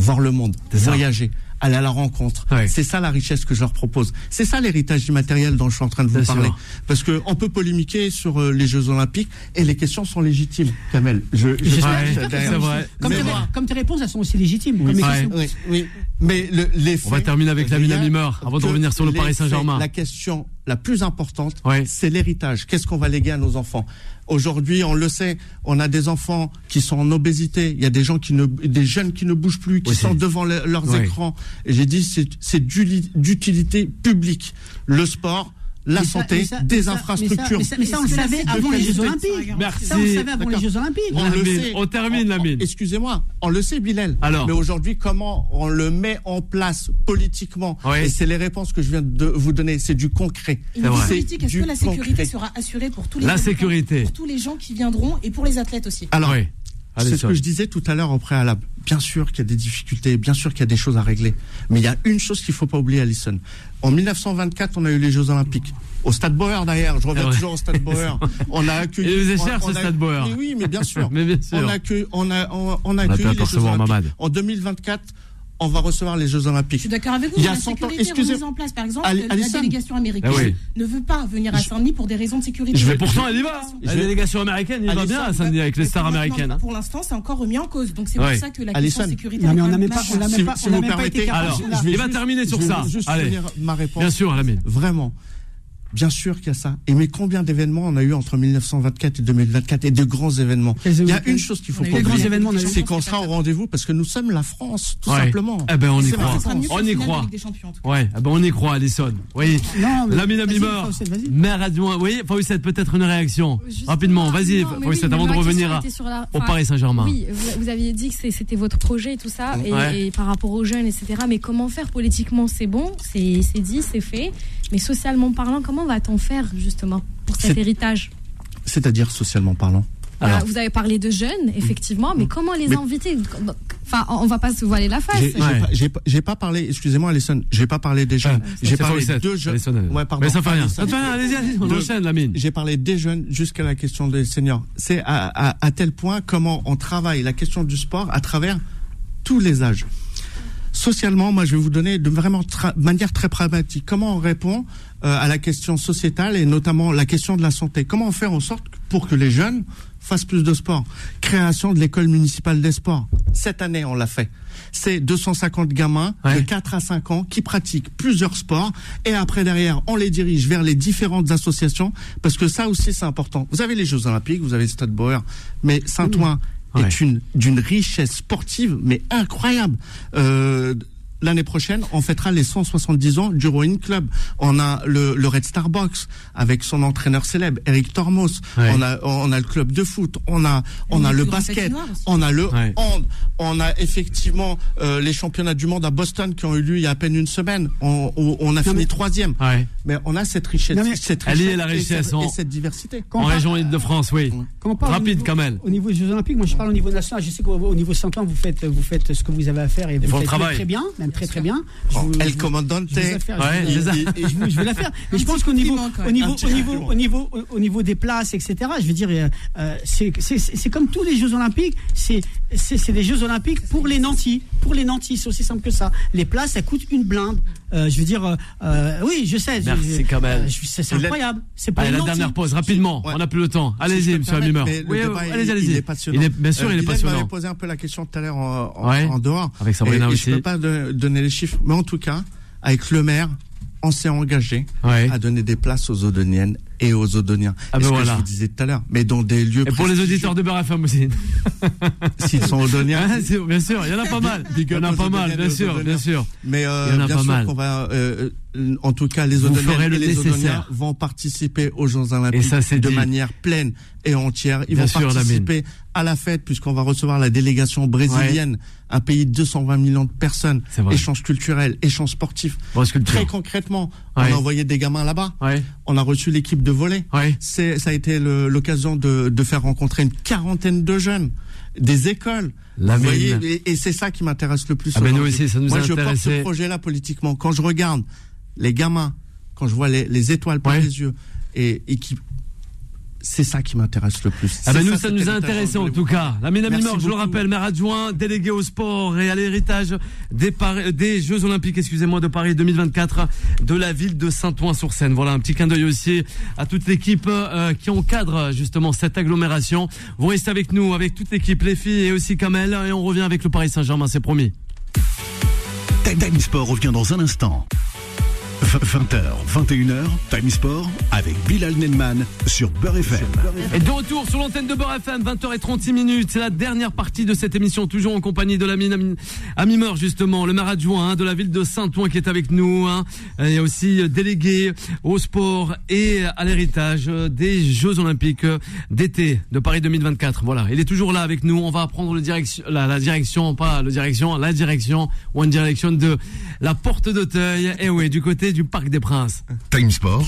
voir le monde, voyager, aller à la rencontre. Ouais. C'est ça la richesse que je leur propose. C'est ça l'héritage immatériel dont je suis en train de vous parler. sûr. Parce que on peut polémiquer sur euh, les Jeux Olympiques et les questions sont légitimes, Kamel. Je, je J'espère- Ouais, vrai. Comme tes, comme tes réponses, elles sont aussi légitimes. comme mes Ouais. questions. oui, oui. Mais le, les On va terminer avec rien Lamimeur avant de revenir sur le Paris Saint-Germain. La question la plus importante, c'est l'héritage. Qu'est-ce qu'on va léguer à nos enfants? Aujourd'hui, on le sait, on a des enfants qui sont en obésité. Il y a des gens qui ne, des jeunes qui ne bougent plus, qui Oui, sont devant le- leurs écrans. Et j'ai dit, c'est- d'utilité publique. Le sport, la Mais santé, ça- des mais ça- infrastructures. Mais ça, mais ça, on le savait avant les Jeux Olympiques. Merci. Ça, on le savait avant les. Jeux Olympiques. On le sait. on termine, On- on- Lamine. Excusez-moi, on le sait, Bilal. Alors Mais aujourd'hui, comment on le met en place politiquement Oui. Et c'est les réponses que je viens de vous donner. C'est du concret. Politique, est-ce que la sécurité concret. sera assurée pour tous les La sécurité. pour tous les gens qui viendront et pour les athlètes aussi? Alors, Oui. C'est ce que je disais tout à l'heure au préalable. Bien sûr qu'il y a des difficultés, bien sûr qu'il y a des choses à régler. Mais il y a une chose qu'il faut pas oublier, Alison. En 1924, on a eu les Jeux Olympiques. Au Stade Bauer, d'ailleurs. Je reviens toujours au Stade Bauer. On a accueilli. Il on- cher, on ce a- Stade Bauer. Mais oui, mais bien sûr. Mais bien sûr. On a accueilli, on a, on, on a a pu accueilli les Jeux Olympiques. En 2024, on va recevoir les Jeux Olympiques. Je suis d'accord avec vous. Il y a la 100 ans, sécurité excusez- remise en place, par exemple, la Alison. délégation américaine Ah oui. ne veut pas venir à Saint-Denis pour des raisons de sécurité. Je vais pourtant, elle y va. La délégation américaine, il va Alison, bien à Saint-Denis avec les stars pour américaines. l'instant- hein. Pour l'instant, c'est encore remis en cause. Donc c'est pour ça que la Alison. question sécurité. Non, mais on n'a même pas, Si- vous permettez. Alors, il va terminer sur je vais ça. juste Allez. finir ma réponse. Bien sûr, Lamine. Vraiment. Bien sûr qu'il y a ça. Et mais combien d'événements on a eu entre 1924 et 2024 et de grands événements Il y a une chose qu'il faut eu- c'est qu'on sera au rendez-vous parce que nous sommes la France, tout Ouais. simplement. Eh ben, on y croit. On y croit. Ouais, ah ben on y croit, Alison. Oui. Fawcett, vas-y. maire adjoint. Oui, Fawcett, peut-être une réaction. Justement, Rapidement, vas-y, Fawcett, avant de revenir au Paris Saint-Germain. Oui, vous, aviez dit que c'était votre projet et tout ça, et, par rapport aux jeunes, etc. Mais comment faire politiquement? C'est bon, c'est dit, c'est fait? Mais socialement parlant, comment va-t-on faire justement pour cet héritage? C'est-à-dire socialement parlant? Voilà, Alors. Vous avez parlé de jeunes, effectivement, mais comment les Mais- inviter? Enfin, on va pas se voiler la face. J'ai Ouais. pas- parlé, excusez-moi Alison, j'ai pas parlé des jeunes, Ah, j'ai parlé Fawcett. de jeunes. Alison, Ouais, pardon. Mais ça fait rien. Ça fait rien, allez-y, allez-y, on enchaîne, Lamine. J'ai parlé des jeunes jusqu'à la question des seniors. C'est à, à, à tel point comment on travaille la question du sport à travers tous les âges. Socialement, moi, je vais vous donner de vraiment manière très pragmatique comment on répond euh, à la question sociétale et notamment la question de la santé? Comment on fait en sorte pour que les jeunes fassent plus de sport? Création de l'école municipale des sports. Cette année, on l'a fait. C'est 250 gamins de Ouais. 4 à 5 ans qui pratiquent plusieurs sports et après derrière, on les dirige vers les différentes associations parce que ça aussi c'est important. Vous avez les Jeux Olympiques, vous avez Stade Bauer, mais Saint-Ouen Est une d'une richesse sportive mais incroyable. Euh, L'année prochaine, on fêtera les 170 ans du Rowing Club. On a le, le Red Star Box avec son entraîneur célèbre, Eric Tormos. Ouais. On a on a le club de foot. On a on Et a le basket. On a le Ouais. hand. On a effectivement euh, les championnats du monde à Boston qui ont eu lieu il y a à peine une semaine. On, on, on a fini mais- troisième. Ouais. Mais on a cette richesse, Non, mais- cette Elle y est, richesse la et richesse, cette- en- et cette diversité. Quand En parle- région Île-de-France, oui. Quand parle au Rapide, niveau- Kamel. Au niveau des Jeux Olympiques, moi je parle au niveau national. Je sais qu'au au niveau Saint-Ouen, vous faites, vous faites ce que vous avez à faire et vous le faites très bien, même très très bien. Je Oh, vous- El je Comandante. je vais la faire, Ouais, je, vais- c'est ça. et- et je, vous- je vais la faire. Mais je pense qu'au niveau, au niveau, au niveau, au niveau, au, au niveau des places, etc. Je veux dire, euh, euh, c'est c'est- c'est- c'est comme tous les Jeux Olympiques. C'est c'est c'est des Jeux Olympiques pour les nantis, pour les nantis. C'est aussi simple que ça. Les places, ça coûte une blinde. Euh, je veux dire, euh, euh, oui, je sais. euh, C'est c'est Et la- incroyable. C'est pas la dernière pause, rapidement. Ouais. On n'a plus le temps. Allez-y, monsieur il- allez-y, allez-y. Il est passionnant. Il est- bien sûr, Euh, il est passionnant. m'avait posé un peu la question tout à l'heure en, en- Ouais. en dehors. Avec Sabrina et, et aussi. Je peux pas de- donner les chiffres, mais en tout cas, avec le maire, on s'est engagé Ouais. à donner des places aux Odoniennes et aux Odoniens. Ah Et ben ce voilà. que je vous disais tout à l'heure, mais dans des lieux Et pour les auditeurs de Beurre FM aussi. s'ils sont Odoniens, Ah, bien sûr, il y en a pas mal. Il y en a pas mal, bien et sûr, Odoniens. bien sûr. Mais euh, Il y en a bien pas sûr mal. qu'on va, euh, euh, en tout cas, les Odoniennes ferez le et les nécessaire. Odoniens vont participer aux Jeux Olympiques Et ça, de dit. manière pleine et entière. Ils Bien vont sûr, participer à la fête puisqu'on va recevoir la délégation brésilienne, un pays de 220 millions de personnes, C'est vrai. échange culturel, échange sportif. Bon. Très concrètement, Ouais. on a envoyé des gamins là-bas. Ouais, On a reçu l'équipe de volley. ouais. C'est, ça a été l'occasion de, de faire rencontrer une quarantaine de jeunes, des écoles. La Vous voyez, mine. et, et c'est ça qui m'intéresse le plus. Ah ben nous aussi, ça nous Moi, a je porte ce projet-là politiquement. Quand je regarde les gamins, quand je vois les, les étoiles par Ouais. les yeux, et, et qui, c'est ça qui m'intéresse le plus. Ah ben nous, ça, nous a intéressé en tout cas. La Mimor, je le rappelle, maire adjoint, délégué au sport et à l'héritage des, Jeux Olympiques, excusez-moi, de Paris 2024 de la ville de Saint-Ouen-sur-Seine. Voilà un petit clin d'œil aussi à toute l'équipe euh, qui encadre justement cette agglomération. Vous restez avec nous, avec toute l'équipe, les filles et aussi Kamel, et on revient avec le Paris Saint-Germain, c'est promis. Time Sport revient dans un instant. 20h, 21h, Time Sport avec Bilal Nenman sur Beurre FM. Et de retour sur l'antenne de Beurre FM, 20h36 minutes. C'est la dernière partie de cette émission, toujours en compagnie de l'ami Amimeur, justement, le maire adjoint hein, de la ville de Saint-Ouen qui est avec nous. Il y a aussi délégué au sport et à l'héritage des Jeux Olympiques d'été de Paris 2024. Voilà, il est toujours là avec nous. On va prendre la, la direction, pas le direction, la direction, one direction de la porte d'Auteuil. Et oui, du côté du Parc des Princes. Time Sport.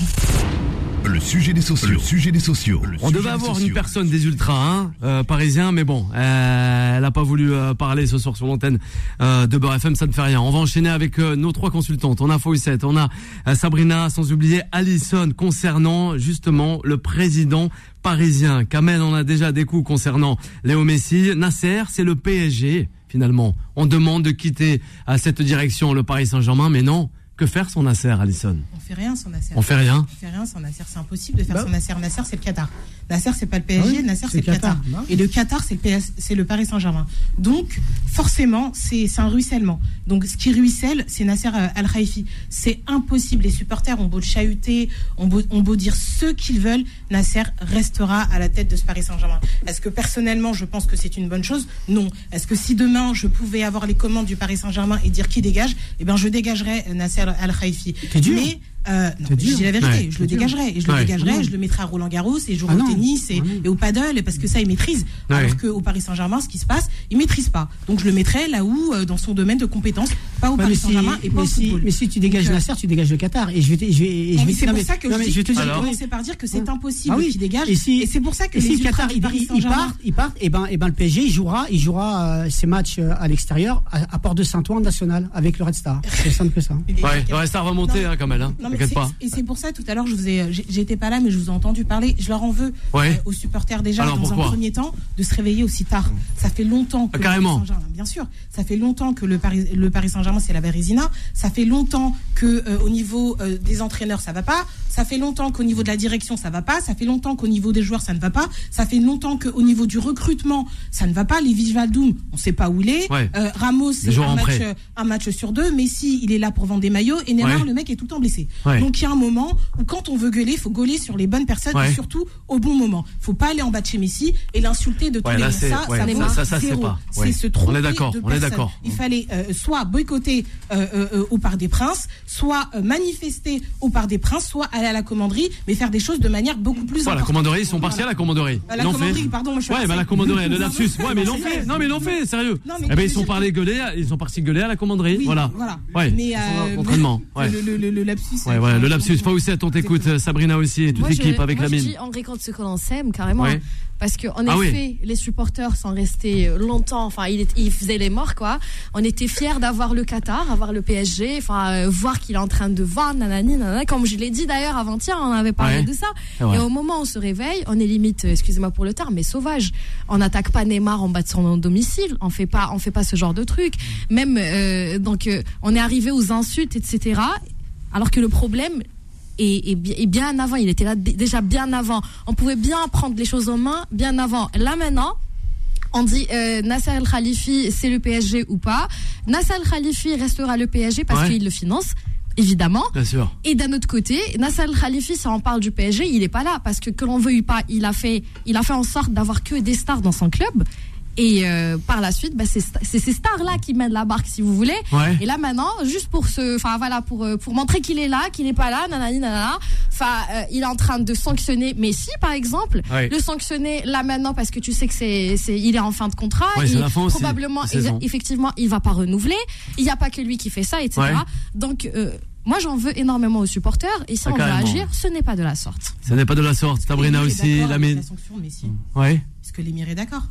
Le sujet des sociaux. Le sujet des sociaux. On devait avoir une personne des ultras hein, euh, parisiens, mais bon, euh, elle n'a pas voulu euh, parler ce soir sur l'antenne de Beurre FM, ça ne fait rien. On va enchaîner avec nos trois consultantes. On a Fawcett, on a Sabrina, sans oublier Alison, concernant justement le président parisien. Kamel, on a déjà des coups concernant Léo Messi. Nasser, c'est le PSG, finalement. On demande de quitter à cette direction le Paris Saint-Germain, mais non. Que faire son Nasser, Alison On fait rien sans Nasser. On fait rien On fait rien sans Nasser. C'est impossible de faire Bah. son Nasser. Nasser, c'est le Qatar. Nasser, c'est pas le PSG. Ah oui, Nasser, c'est le Qatar. Qatar. Bah. Et le Qatar, c'est le, PS c'est le Paris Saint-Germain. Donc, forcément, c'est un ruissellement. Donc, ce qui ruisselle, c'est Nasser euh, Al-Khaïfi. C'est impossible. Les supporters ont beau le chahuter, ont beau, ont beau dire ce qu'ils veulent. Nasser restera à la tête de ce Paris Saint-Germain. Est-ce que personnellement, je pense que c'est une bonne chose? Non. Est-ce que si demain, je pouvais avoir les commandes du Paris Saint-Germain et dire qui dégage, eh bien, je dégagerais euh, Nasser Dur. Mais euh, non, je dis la vérité, Ouais. je le dur. dégagerai, et je le dégagerai, je le mettrai à Roland Garros et jouer Ah au tennis et, au paddle, parce que ça il maîtrise. Ouais. Alors qu'au Paris Saint-Germain, ce qui se passe, il maîtrise pas. Donc je le mettrai là où, euh, dans son domaine de compétences, pas au Paris si, Saint-Germain et pas mais, au si, mais si tu dégages Donc, euh, Nasser, tu dégages le Qatar. Et je vais, te- je vais, et je vais mais c'est pour mais- ça que non, je, mais dis, je vais commencé par dire que c'est impossible Ah oui. qu'il dégage. Et, si, et c'est pour ça que si le Qatar il, part, il part, et ben, et ben le PSG il jouera, il jouera euh, ses matchs à l'extérieur à, Port de Saint-Ouen national avec le Red Star. C'est simple que ça. Ouais, le Star va monter hein, quand même, hein. T'inquiète c'est- pas. Et c'est pour ça, tout à l'heure, je vous ai, j'étais pas là, mais je vous ai entendu parler. Je leur en veux Ouais. euh, aux supporters déjà, Alors, dans un premier temps, de se réveiller aussi tard. Ça fait longtemps que Ah, le carrément. Paris Saint-Germain, bien sûr, ça fait longtemps que le Paris, le Paris Saint-Germain, c'est la Bérésina. Ça fait longtemps que euh, au niveau euh, des entraîneurs, ça va pas. Ça fait longtemps qu'au niveau de la direction, ça va pas. Ça fait longtemps qu'au niveau des joueurs, ça ne va pas. Ça fait longtemps qu'au niveau du recrutement, ça ne va pas. Lévi Valdoum, on sait pas où il est. Ouais. Ramos, Les c'est match, un match sur deux. Messi, il est là pour vendre des maillots. Et Neymar, Ouais. le mec est tout le temps blessé. Ouais. Donc il y a un moment où quand on veut gueuler, il faut gueuler sur les bonnes personnes Ouais. et surtout au bon moment. faut pas aller en bas de chez Messi et l'insulter de tous Ouais, les là, Ça, ouais, ça, ça, vaut ça, ça, c'est zéro. pas. C'est se On est tromper d'accord, on est d'accord. Il fallait euh, soit boycotter euh, euh, euh, au Parc des Princes, soit euh, manifester au Parc des Princes, soit aller à la commanderie, mais faire des choses de manière beaucoup plus Ouais, la commanderie, ils sont partis à la commanderie. À la commanderie, fait. pardon, moi, je suis Ouais, bah la commanderie, le lapsus. Ouais, mais ils l'ont c'est fait. Non, mais ils l'ont fait, sérieux. Non, mais Eh ben, ils sont parlés gueuler, ils sont partis gueuler à la commanderie. Voilà. voilà. Ouais. Mais euh, le, le, le, le lapsus. Ouais, euh, voilà, le euh, lapsus. Fawcett, on t'écoute. euh, Sabrina aussi, et toute je- l'équipe avec moi, la je mine. dis, on récolte ce que l'on sème, carrément. Ouais. Parce que, en Ah oui. effet, les supporters sont restés longtemps, enfin, ils, faisaient les morts, quoi. On était fiers d'avoir le Qatar, avoir le PSG, enfin, euh, voir qu'il est en train de vendre, nanani, nanana. Comme je l'ai dit d'ailleurs avant-hier, on avait parlé Ouais. de ça. Et au moment où on se réveille, on est limite, euh, excusez-moi pour le terme, mais sauvage. On n'attaque pas Neymar en bas de son domicile. On fait pas, on fait pas ce genre de truc. Même, euh, donc, euh, on est arrivé aux insultes, etc. Alors que le problème, et, et bi- et bien avant, il était là déjà bien avant. On pouvait bien prendre les choses en main bien avant. Là maintenant, on dit euh, Nasser El Khalifi, c'est le PSG ou pas. Nasser El Khalifi restera le PSG parce Ouais. qu'il le finance. Évidemment. Bien sûr. Et d'un autre côté, Nasser El Khalifi, si on parle du PSG, il est pas là parce que que l'on veuille pas, il a fait, il a fait en sorte d'avoir que des stars dans son club. Et euh, par la suite, bah, c'est ces stars-là qui mènent la barque, si vous voulez. Ouais. Et là maintenant, juste pour se, enfin voilà, pour euh, pour montrer qu'il est là, qu'il n'est pas là, nanani nanana. Enfin, euh, il est en train de sanctionner Messi, par exemple, Ouais. le sanctionner là maintenant parce que tu sais que c'est, c'est, il est en fin de contrat. Ouais, Il- probablement, effectivement, il va pas renouveler. Il n'y a pas que lui qui fait ça, etc. Ouais. Donc euh, moi, j'en veux énormément aux supporters. Et si Ah, on veut carrément. agir, ce n'est pas de la sorte. Ce n'est pas de la sorte. Sabrina aussi, la. La sanction de Messi. Ouais. Est-ce que l'émir est d'accord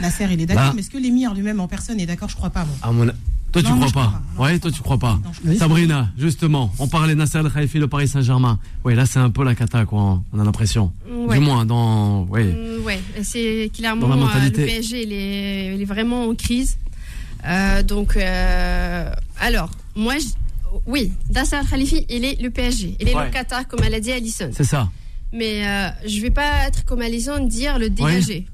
Nasser, il est d'accord, Bah. mais est-ce que l'émir lui-même en personne est d'accord? Je crois pas, moi. À mon- Toi, tu Non, moi, crois pas. crois pas. Non, Ouais, toi, tu crois pas. Non. Sabrina, justement, on parlait Nasser El Khalifi, le Paris Saint-Germain. Oui, là, c'est un peu la cata, quoi. On a l'impression. Ouais. Du moins, dans. Oui. Mm, ouais, c'est clairement Dans la euh, mentalité. le PSG, il est, il est vraiment en crise. Euh, donc, euh, alors, moi, je- oui, Nasser Khalifi, il est le PSG. Il est Ouais. le Qatar, comme elle a dit Alison. C'est ça. Mais euh, je vais pas être comme Alison, dire le dégager.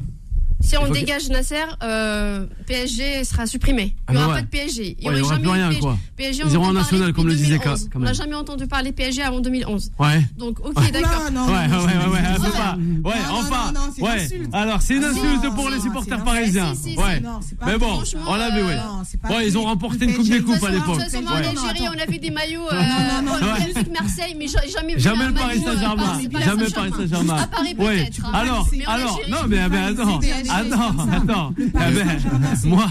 Si on dégage. Nasser, euh, PSG sera supprimé. Ah il n'y bah aura pas de PSG. Il n'y ouais, aura, plus rien, Quoi. PSG Ils auront national, comme le disait K. On n'a jamais entendu parler PSG avant 2011. Ouais. Donc, ok, d'accord. Non, non, ouais, non, ouais, ouais, ouais, pas. Ouais, enfin. ouais. Alors, c'est une insulte pour les supporters parisiens. Ouais. Mais bon, on l'a vu, ouais. Ouais, ils ont remporté une Coupe des Coupes à l'époque. En Algérie, on avait des maillots. Euh, Marseille, mais jamais Jamais le Paris euh, Saint-Germain. Jamais le Paris Saint-Germain. À Paris, peut-être. Hein. Alors, alors, non, mais attends. Ah, ah ben, non, attends. Ah moi,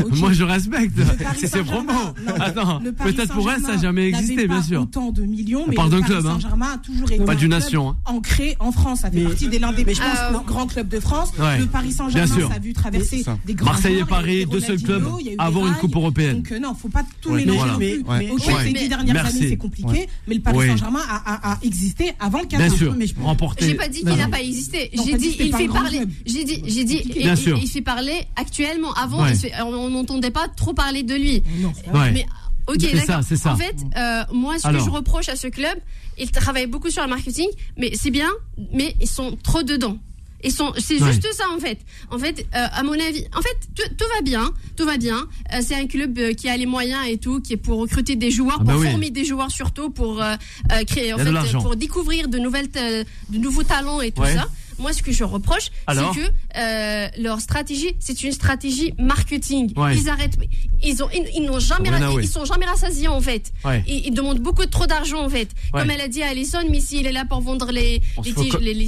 non, moi, je respecte. C'est ses promos. Attends, peut-être pour elle, ça n'a jamais existé, bien sûr. Autant de millions, mais le Paris hein. Saint-Germain a toujours été pas d'une nation hein. ancré en France. Ça fait partie des l'un des grands clubs de France. Le Paris Saint-Germain, ça a vu traverser des grands Marseille et Paris, deux seuls clubs à avoir une coupe européenne. Donc euh, non, faut pas tout mélanger non plus. Mais ces dix dernières années, c'est compliqué. Mais le Paris Saint-Germain a existé avant le 15 Bien sûr, remporté. J'ai pas dit qu'il n'a pas existé. J'ai dit il fait parler. J'ai dit dit, il, il, il, fait parler actuellement. Avant, on n'entendait pas trop parler de lui. Ah non. Mais Ok, d'accord. En fait, euh, moi, ce que je reproche à ce club, ils travaillent beaucoup sur le marketing, mais c'est bien, mais ils sont trop dedans. Ils sont, c'est juste ça en fait. En fait, euh, à mon avis, en fait, tout, va bien, tout va bien. Euh, c'est un club qui a les moyens et tout, qui est pour recruter des joueurs, pour former des joueurs surtout, pour créer, en fait, pour découvrir de nouvelles, de nouveaux talents et tout ça. Moi, ce que je reproche, c'est que euh, leur stratégie, c'est une stratégie marketing. Ils arrêtent, ils ont, ils, n'ont jamais, ra- ils sont jamais rassasiés en fait. Ils, demandent beaucoup trop d'argent en fait. Comme elle a dit à Alison, Missy, il est là pour vendre les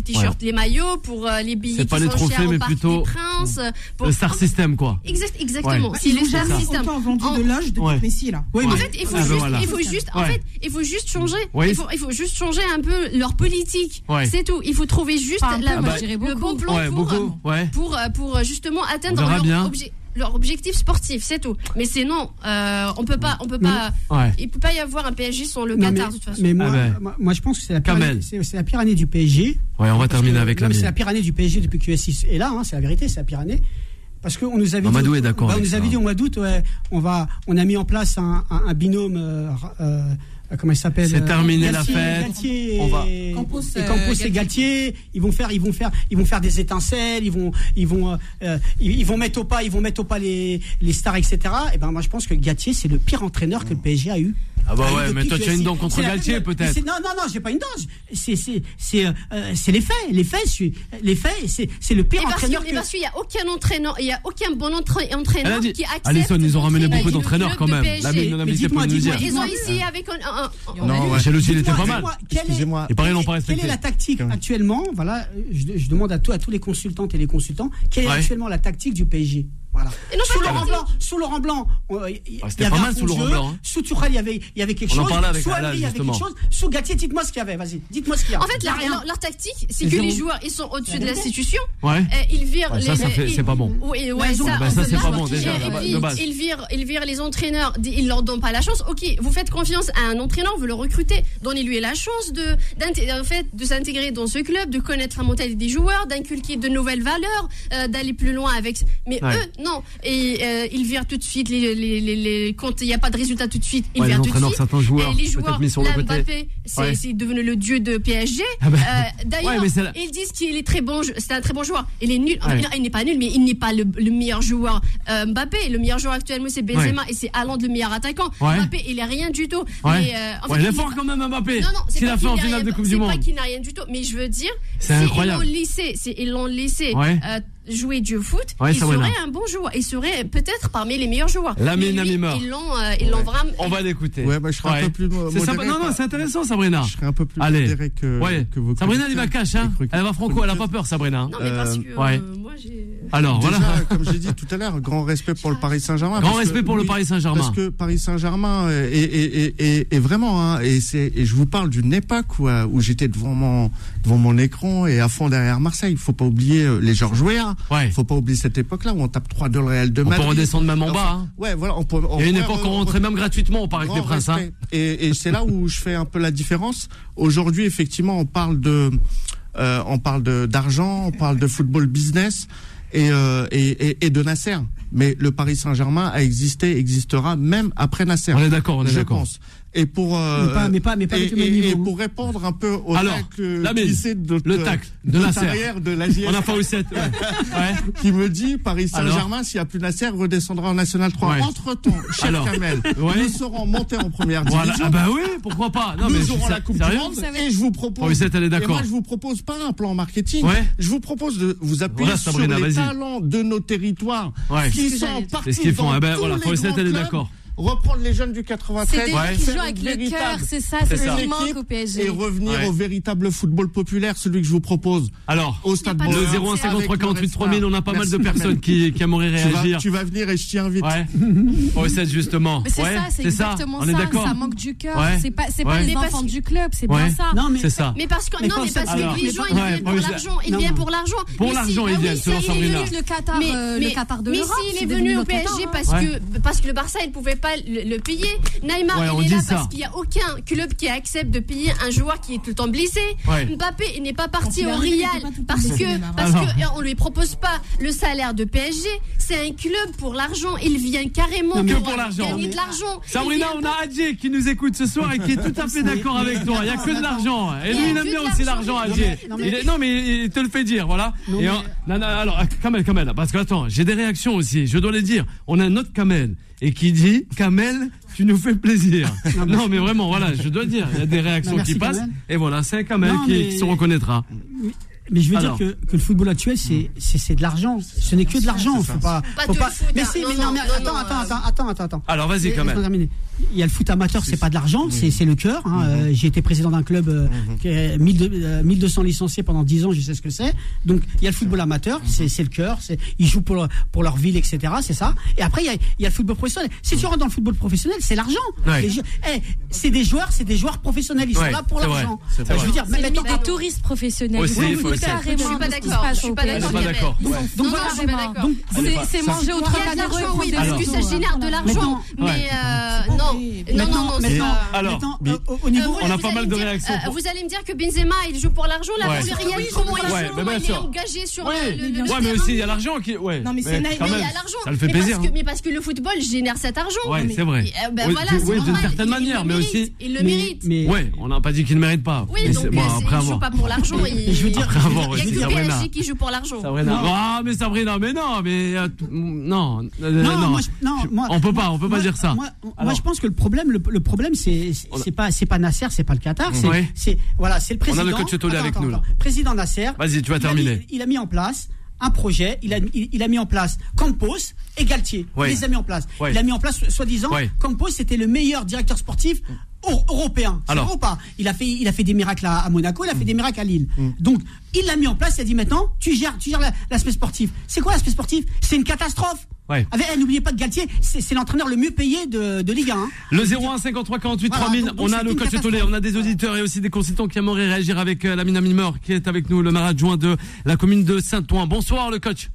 t-shirts, les maillots, pour euh, les billets c'est qui pas les trophées, mais plutôt Princes, euh, le star system quoi. Exactement. Si le star system. vendu en... de l'âge de Messi là. Oui, en fait, il faut ah, ben juste, en fait, il faut juste changer. Juste changer un peu leur politique. C'est tout. Il faut trouver juste la le bon plan pour, pour, euh, pour, euh, justement atteindre leur, objectif sportif, c'est tout. Mais c'est non, euh, on peut pas, on peut pas, ouais. il peut pas y avoir un PSG sans le Qatar de toute façon. Mais moi, moi je pense que c'est la, pire année, la pire année du PSG. Ouais, on va terminer avec la. C'est la pire année du PSG depuis que S6 est là, hein, c'est la vérité, c'est la pire année. Parce qu'on nous avait, Mamadou dit, est bah, on nous avait dit au mois d'août, on, va, on a mis en place un, binôme ah, comment il s'appelle C'est euh, terminé la fête. On va. Et Campos, et, euh, Campos Galtier. et ils vont faire, ils vont faire, ils vont faire des étincelles, ils vont, ils vont, euh, euh ils, vont mettre au pas, ils vont mettre au pas les, les stars, etc. Et ben moi je pense que Galtier c'est le pire entraîneur que le PSG a eu. Ah bah ah, ouais, mais toi tu as une dent contre Galtier peut-être. Non non non, j'ai pas une dent. C'est c'est c'est euh, c'est les faits, les faits, les faits, c'est c'est le pire et entraîneur. Parce que... Eh ben, il y a aucun entraîneur, il y a aucun bon entraîneur qui accepte. Allison, ils ont ramené beaucoup d'entraîneurs quand même. Dites-moi, dites-moi. Ils ont essayé avec un non, eu. Jalousie, il était pas mal. Excusez-moi. Et pareil, on pas respecté. Quelle est la tactique actuellement Voilà, je, demande à, à tous les consultantes et les consultants, quelle est actuellement la tactique du PSG voilà. Et non, sous, Laurent Blanc, sous Laurent Blanc, euh, il y avait ah, pas mal un sous Laurent Blanc. Hein. Sous Tuchel, il y avait, il y avait quelque chose. Sous Alli, il y avait quelque chose. Sous Gatier, dites-moi ce qu'il y avait. Vas-y, dites-moi ce qu'il y a. En fait, leur, leur, leur tactique, c'est que les joueurs, ils sont au-dessus de l'institution. Ouais. Ils virent ça, les. Ça, ça c'est pas bon. Oui, ouais, ça, bah, ça c'est pas bon déjà. Ils virent, ils virent les entraîneurs. Ils leur donnent pas la chance. Ok, vous faites confiance à un entraîneur, vous le recrutez, donnez-lui la chance de, en fait, de s'intégrer dans ce club, de connaître la mentalité des joueurs, d'inculquer de nouvelles valeurs, euh, d'aller plus loin avec. Mais eux, non, et euh, il vire tout de suite. Les, les, les, les il n'y a pas de résultat tout de suite, il ouais, vire tout de suite. Joueurs, et les joueurs, mis sur le Mbappé, c'est ouais. devenu le dieu de PSG. Ah bah, euh, D'ailleurs, ouais, la... ils disent qu'il est très bon, c'est un très bon joueur. Il est nul, non, il n'est pas nul, mais il n'est pas le, le, meilleur joueur. Euh, Mbappé, le meilleur joueur actuellement, c'est Benzema et c'est Haaland le meilleur attaquant. Mbappé, il est rien du tout. Mais, euh, en fait, il est fort quand même Mbappé. Non, non, c'est pas fait en finale de Coupe du Monde. C'est pas qu'il n'a rien du tout, mais je veux dire, ils l'ont laissé, ils l'ont laissé. Euh, jouer du foot, ouais, il serait un bon joueur. Il serait peut-être parmi les meilleurs joueurs. Lamine Amima. Ils l'ont euh, vraiment. On va l'écouter. Ouais, bah, je serais un peu plus. Modéré, non, non, c'est intéressant, Sabrina. Je serais un peu plus Allez. que, ouais. que Sabrina, elle va cash, hein. Elle va franco, elle a pas peur, Sabrina. Non, mais parce que euh, euh, moi, j'ai. Alors, voilà. comme j'ai dit tout à l'heure, grand respect pour le Paris Saint-Germain. Grand respect pour le Paris Saint-Germain. Parce que Paris Saint-Germain est, vraiment, hein, et, je vous parle d'une époque où, où j'étais devant mon devant mon écran et à fond derrière Marseille. Il ne faut pas oublier euh, les Georges Weah. Ouais. Faut pas oublier cette époque-là où on tape 3 de Real de Madrid. On peut redescendre même en bas. Hein. Ouais, voilà. On peut, Il y a une époque euh, où on rentrait même gratuitement au Parc des Princes. Hein. Et, c'est là où je fais un peu la différence. Aujourd'hui, effectivement, on parle de, euh, on parle d'argent, on parle de football business et, et, et de Nasser mais le Paris Saint-Germain a existé, existera même après Nasser. On est d'accord, on est d'accord et pour euh, Mais pas- mais pas- mais pas et, avec le même et- niveau, et pour répondre un peu au Alors, mise, glissé de le tacle de Nasser. de. On a pas eu 7. Ouais. Ouais. qui me dit Paris Saint-Germain, s'il n'y a plus Nasser, redescendra en National 3. Ouais. Entre-temps, cher Alors, Kamel, ouais. nous serons montés en première Voilà. division. Ah bah oui, pourquoi pas Non, nous aurons la Coupe du Monde et je vous propose. Lucette, elle est et d'accord. moi, je vous propose pas un plan marketing. Ouais. Je vous propose de vous appuyer Voilà, sur les talents de nos territoires Ouais. qui sont font. dans Eh ben, tous voilà, les grands elle est clubs. Reprendre les jeunes du C'est 93. des Ouais. gens qui faire jouent avec le cœur, c'est ça, C'est c'est ça. ce qui manque au PSG. et revenir Ouais. au véritable football populaire, celui que je vous propose Alors, au Stade le Bauer, 01 avec 53 le 48 Red 3000, on a pas mal de personnes qui, qui aimeraient Tu vas, réagir. tu vas venir et je t'y invite. Ouais. Forest, justement. Mais c'est Ouais, ça, c'est exactement On est ça. d'accord. Ça manque du cœur. C'est pas, c'est pas les Mais enfants du club, c'est bien ça. Non, mais C'est ça. Mais parce que Mais non, mais parce que les gens ils viennent pour l'argent, ils viennent pour l'argent. Pour Mais l'argent, si- ils ah viennent, selon ça, il est Sabrina. venu- le Qatar, Mais, euh, mais, le Qatar de mais l'Europe, s'il est c'est venu au PSG parce que parce que le Barça il pouvait pas le, le payer. Neymar Ouais, il est là ça. parce qu'il y a aucun club qui accepte de payer un joueur qui est tout le temps blessé. Ouais. Mbappé il n'est pas parti au Real parce que Neymar. parce Alors. que euh, on lui propose pas le salaire de PSG. C'est un club pour l'argent. Il vient carrément Non, pour, pour l'argent. gagner de l'argent. Sabrina, on a Adjé qui nous écoute ce soir et qui est tout à fait d'accord avec toi. Il n'y a que de l'argent. Et lui, il aime bien aussi l'argent, Adjé. non, mais- Il te le fait dire, voilà. Non, Et mais- en- non, non, alors, Kamel, Kamel, parce que attends, j'ai des réactions aussi. Je dois les dire. On a un autre Kamel et qui dit Kamel, tu nous fais plaisir. Non, mais vraiment, voilà, je dois dire. Il y a des réactions merci, qui passent. Kamel. Et voilà, c'est Kamel Non, qui, mais- qui se reconnaîtra. Mais je veux Alors. dire que, que le football actuel, c'est c'est- c'est de l'argent. Ce n'est que de l'argent. Faut pas. Pas faut pas. foot, mais si, Non, mais non, non, mais attends, non, attends, attends, attends, attends, attends. Alors, vas-y, laisse-moi terminer. Il y a le foot amateur, c'est pas de l'argent, c'est c'est le cœur. hein. Euh, J'ai été président d'un club euh, qui est 1200 euh, 1200 licenciés pendant 10 ans, je sais ce que c'est. Donc il y a le football amateur, c'est c'est le cœur, c'est ils jouent pour leur, pour leur ville, etc. C'est ça. Et après il y a, il y a le football professionnel. Si tu rentres dans le football professionnel, c'est l'argent. Ouais. Eh, c'est des joueurs, c'est des joueurs professionnels. Ils Ouais, sont là pour l'argent. Je veux dire, même des touristes professionnels. Il carrément Je suis pas d'accord, je suis pas d'accord. Donc voilà, non, je suis pas d'accord. donc, Elle est C'est manger au Il y trois a de l'argent, d'euros oui, parce que ça génère de l'argent. Mais euh, non, non, non, non, pas- Alors, euh, au- au niveau, Euh, On a vous pas allez mal me de dire- réactions euh, vous allez me dire que Benzema, il joue pour l'argent. Là, vous rien Oui, comment il il est engagé sur le, Ouais, mais aussi, il y a l'argent qui. Ouais. Non, mais c'est Mais il y a l'argent. Ça le fait plaisir. Parce que, hein. mais parce que le football génère cet argent. Ouais, c'est vrai. Euh, ben Oui, voilà, c'est oui, d'une normal. certaine Il- manière, il mais le aussi- mérite, Il le mérite. Ouais, on n'a pas dit qu'il ne mérite pas. Oui, Mais donc euh, après il avoir. joue pas pour l'argent. Il je veux dire- Il y a que. PSG qui joue pour l'argent. Sabrina. Ah, mais Sabrina, mais non, mais euh, non, euh, Non, non. moi, je- non, Je- moi- on peut pas, on peut moi- pas dire ça. Moi, je pense que le problème, le, le problème, c'est pas c'est pas Nasser, c'est pas le Qatar, c'est voilà, c'est le On a président. le coach Tolé avec attends, nous, là. attends. Président Nasser. Vas-y, tu vas il a terminer. mis- il a mis en place un projet. Il a il, il a mis en place Campos et Galtier. Ouais. Il les a mis en place. Ouais. Il a mis en place soi-disant Ouais. Campos c'était le meilleur directeur sportif européen. C'est Alors. ou pas Il a fait il a fait des miracles à, à Monaco, il a fait Mm. des miracles à Lille. Donc il l'a mis en place. Il a dit maintenant tu gères tu gères la- l'aspect sportif. C'est quoi l'aspect sportif? C'est une catastrophe. Ouais. Avec, eh, N'oubliez pas que Galtier, c'est l'entraîneur le mieux payé de, de Ligue 1. hein. Le 01 53 48 Voilà, 3000, donc- donc on a le coach. Tolé, on a des auditeurs et aussi des consultants qui aimeraient réagir avec euh, Lamine Mimor qui est avec nous, le maire adjoint de la commune de Saint-Ouen. Bonsoir le coach.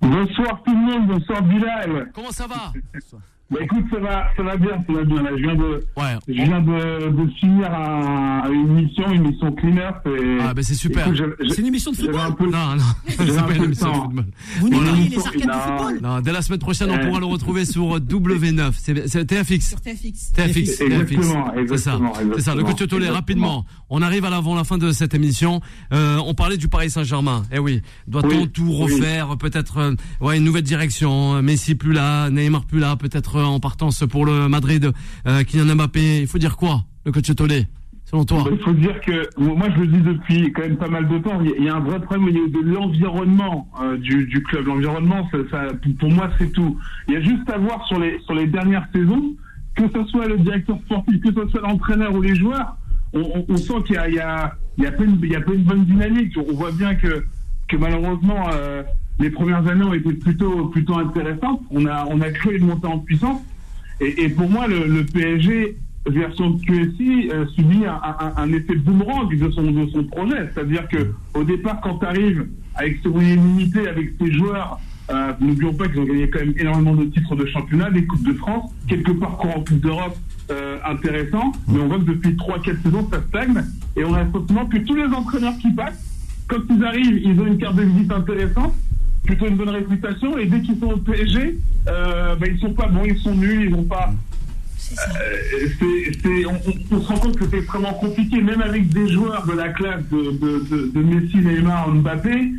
Bonsoir tout le monde, bonsoir Bilal. Comment ça va? Bah écoute, ça va, ça va bien, ça va bien. Là, je viens de, Ouais. je viens de, de finir un- une mission, une mission clean-up. Et, Ah ben c'est super. C'est une émission de football. un peu, Non, non, c'est pas une de émission de football. Vous nettoyez les arcades Non. de football. Non, dès la semaine prochaine, on pourra le retrouver sur W9. C'est TFX. Sur TFX. TFX. Exactement. C'est ça. C'est ça. Le coach exactement. Tolé, rapidement. On arrive à l'avant la fin de cette émission. Euh, on parlait du Paris Saint-Germain. Eh oui. Doit-on Oui, tout oui. refaire Peut-être, euh, ouais, une nouvelle direction? Messi plus là, Neymar plus là. Peut-être en partance pour le Madrid. Euh, Kylian Mbappé. Il faut dire quoi Le coach Tolé, selon toi? Il faut dire que, moi je le dis depuis quand même pas mal de temps, il y a- un vrai problème au niveau de l'environnement euh, du, club. L'environnement, pour moi, c'est tout. Il y a juste à voir sur les, sur les dernières saisons, que ce soit le directeur sportif, que ce soit l'entraîneur ou les joueurs, on, sent qu'il y a, il y, a, il il y a pas une bonne dynamique. On voit bien que, que malheureusement, euh, les premières années ont été plutôt, plutôt intéressantes. On a, on a cru une montée en puissance. Et, pour moi, le, le PSG version QSI euh, subit un effet boomerang de son, de son projet. C'est-à-dire que au départ, quand tu arrives avec ce moyen limité, avec tes joueurs, euh, n'oublions pas qu'ils ont gagné quand même énormément de titres de championnat, des Coupes de France, quelques parcours en Coupe d'Europe euh, intéressants, mais on voit que depuis 3-4 saisons, ça stagne. Et on a le sentiment que tous les entraîneurs qui passent, quand ils arrivent, ils ont une carte de visite intéressante, plutôt une bonne réputation, et dès qu'ils sont au PSG, euh, bah, ils sont pas bons, ils sont nuls, ils n'ont pas euh, c'est- c'est- on, on- on se rend compte que c'est extrêmement compliqué, même avec des joueurs de la classe de, de, de, de Messi, Neymar, Mbappé,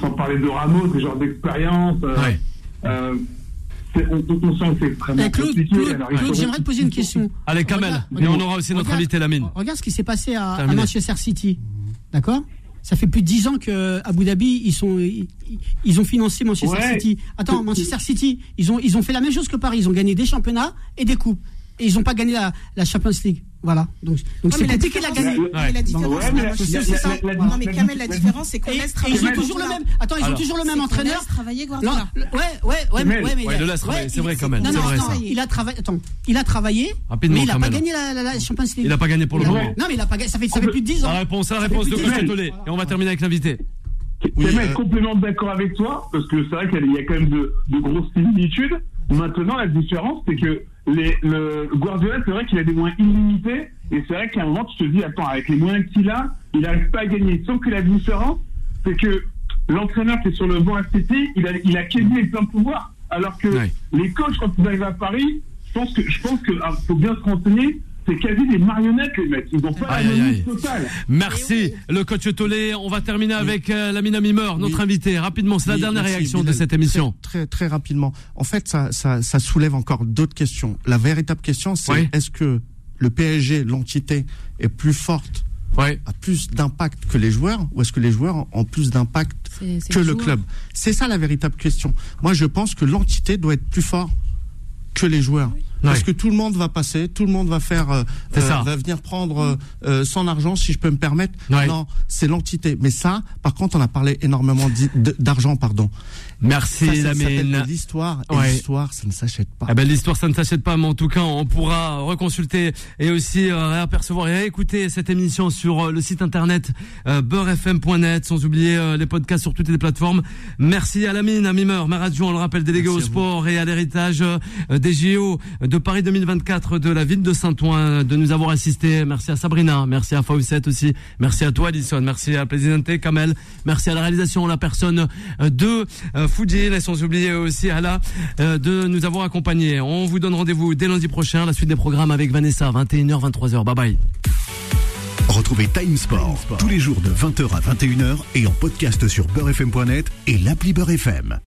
sans parler de Ramos, des genres d'expérience. euh, euh, c'est- on, on- sent que c'est extrêmement Eh, Claude, compliqué. Claude, Alors, j'aimerais te poser une question. Allez, Kamel. Regarde, Et on aura aussi notre regarde- invité, Lamine. Regarde ce qui s'est passé à. Manchester City. D'accord? Ça fait plus de 10 ans que Abu Dhabi, ils, sont, ils, ils ont financé Manchester Ouais. City. Attends, Manchester City, ils ont, ils ont fait la même chose que Paris. Ils ont gagné des championnats et des coupes. Et ils n'ont pas gagné la, la Champions League. Voilà. Donc, donc Ouais, c'est mais la différence, gagner. mais la différence, Ouais, mais la- c'est la- c'est la- ça. la- la- Non, mais Kamel, la différence, c'est qu'on laisse et ils travailler. ont toujours le même. Attends, ils ont toujours le même entraîneur. laisse travailler Guardiola. ouais, ouais, ouais, mais, ouais, mais Ouais, il a- le laisse travailler, c'est il- vrai quand même, Non, non, attends, il a travaillé. Attends, il a travaillé, Rapidement, mais il n'a pas Kamel. gagné la, la- la Champions League. Il n'a pas gagné pour le Il a- moment. Non, mais il a pas gagné. Ça fait, ça fait plus de 10 ans. La réponse, la réponse de Coach 10 ans. Tolé. Et on va terminer avec l'invité. Oui, euh, complètement d'accord avec toi, parce que c'est vrai qu'il y a quand même de, de grosses similitudes. Maintenant, la différence, c'est que les, le Guardiola, c'est vrai qu'il a des moyens illimités, et c'est vrai qu'à un moment, tu te dis, attends, avec les moyens qu'il a, il n'arrive pas à gagner. Sauf que la différence, c'est que l'entraîneur qui est sur le banc City, il a, il a quasi les plein pouvoir, alors que les coachs, quand ils arrivent à Paris, je pense que, je pense que, ah, faut bien se renseigner, c'est quasi des marionnettes, les mecs. Ils n'ont pas Aïe, la aïe, totale. Merci, le coach Tolé. On va terminer avec euh, Lamine Mimeur, notre Oui. invité. Rapidement, c'est la Oui, dernière merci, réaction de cette émission. Très, très, très rapidement. En fait, ça, ça, ça soulève encore d'autres questions. La véritable question, c'est Oui. est-ce que le PSG, l'entité, est plus forte, Ouais. a plus d'impact que les joueurs, ou est-ce que les joueurs ont plus d'impact C'est- c'est que le club? C'est ça la véritable question. Moi, je pense que l'entité doit être plus forte que les joueurs. Parce que tout le monde va passer, tout le monde va faire, euh, ça. va venir prendre euh, euh, son argent, si je peux me permettre. Non, c'est l'entité. Mais ça, par contre, on a parlé énormément d'argent, pardon. Merci, Lamine. l'histoire. Ouais. l'histoire, ça ne s'achète pas. Eh ben, l'histoire, ça ne s'achète pas, mais en tout cas, on pourra reconsulter et aussi euh, réapercevoir et réécouter cette émission sur euh, le site internet euh, beurrefm.net, sans oublier euh, les podcasts sur toutes les plateformes. Merci à Lamine, à Mimeur, maire adjoint, on le rappelle, délégué Merci au sport et à l'héritage euh, des JO de Paris 2024 de la ville de Saint-Ouen de nous avoir assisté. Merci à Sabrina, merci à Fawcett aussi, merci à toi, Alison, merci à Présidente Kamel, merci à la réalisation, la personne de Foudil, et sans oublier aussi à la euh, de nous avoir accompagnés. On vous donne rendez-vous dès lundi prochain, la suite des programmes avec Vanessa, 21h, 23h. Bye bye. Retrouvez Time Sport, tous les jours de 20h à 21h et en podcast sur beurrefm.net et l'appli Beurrefm.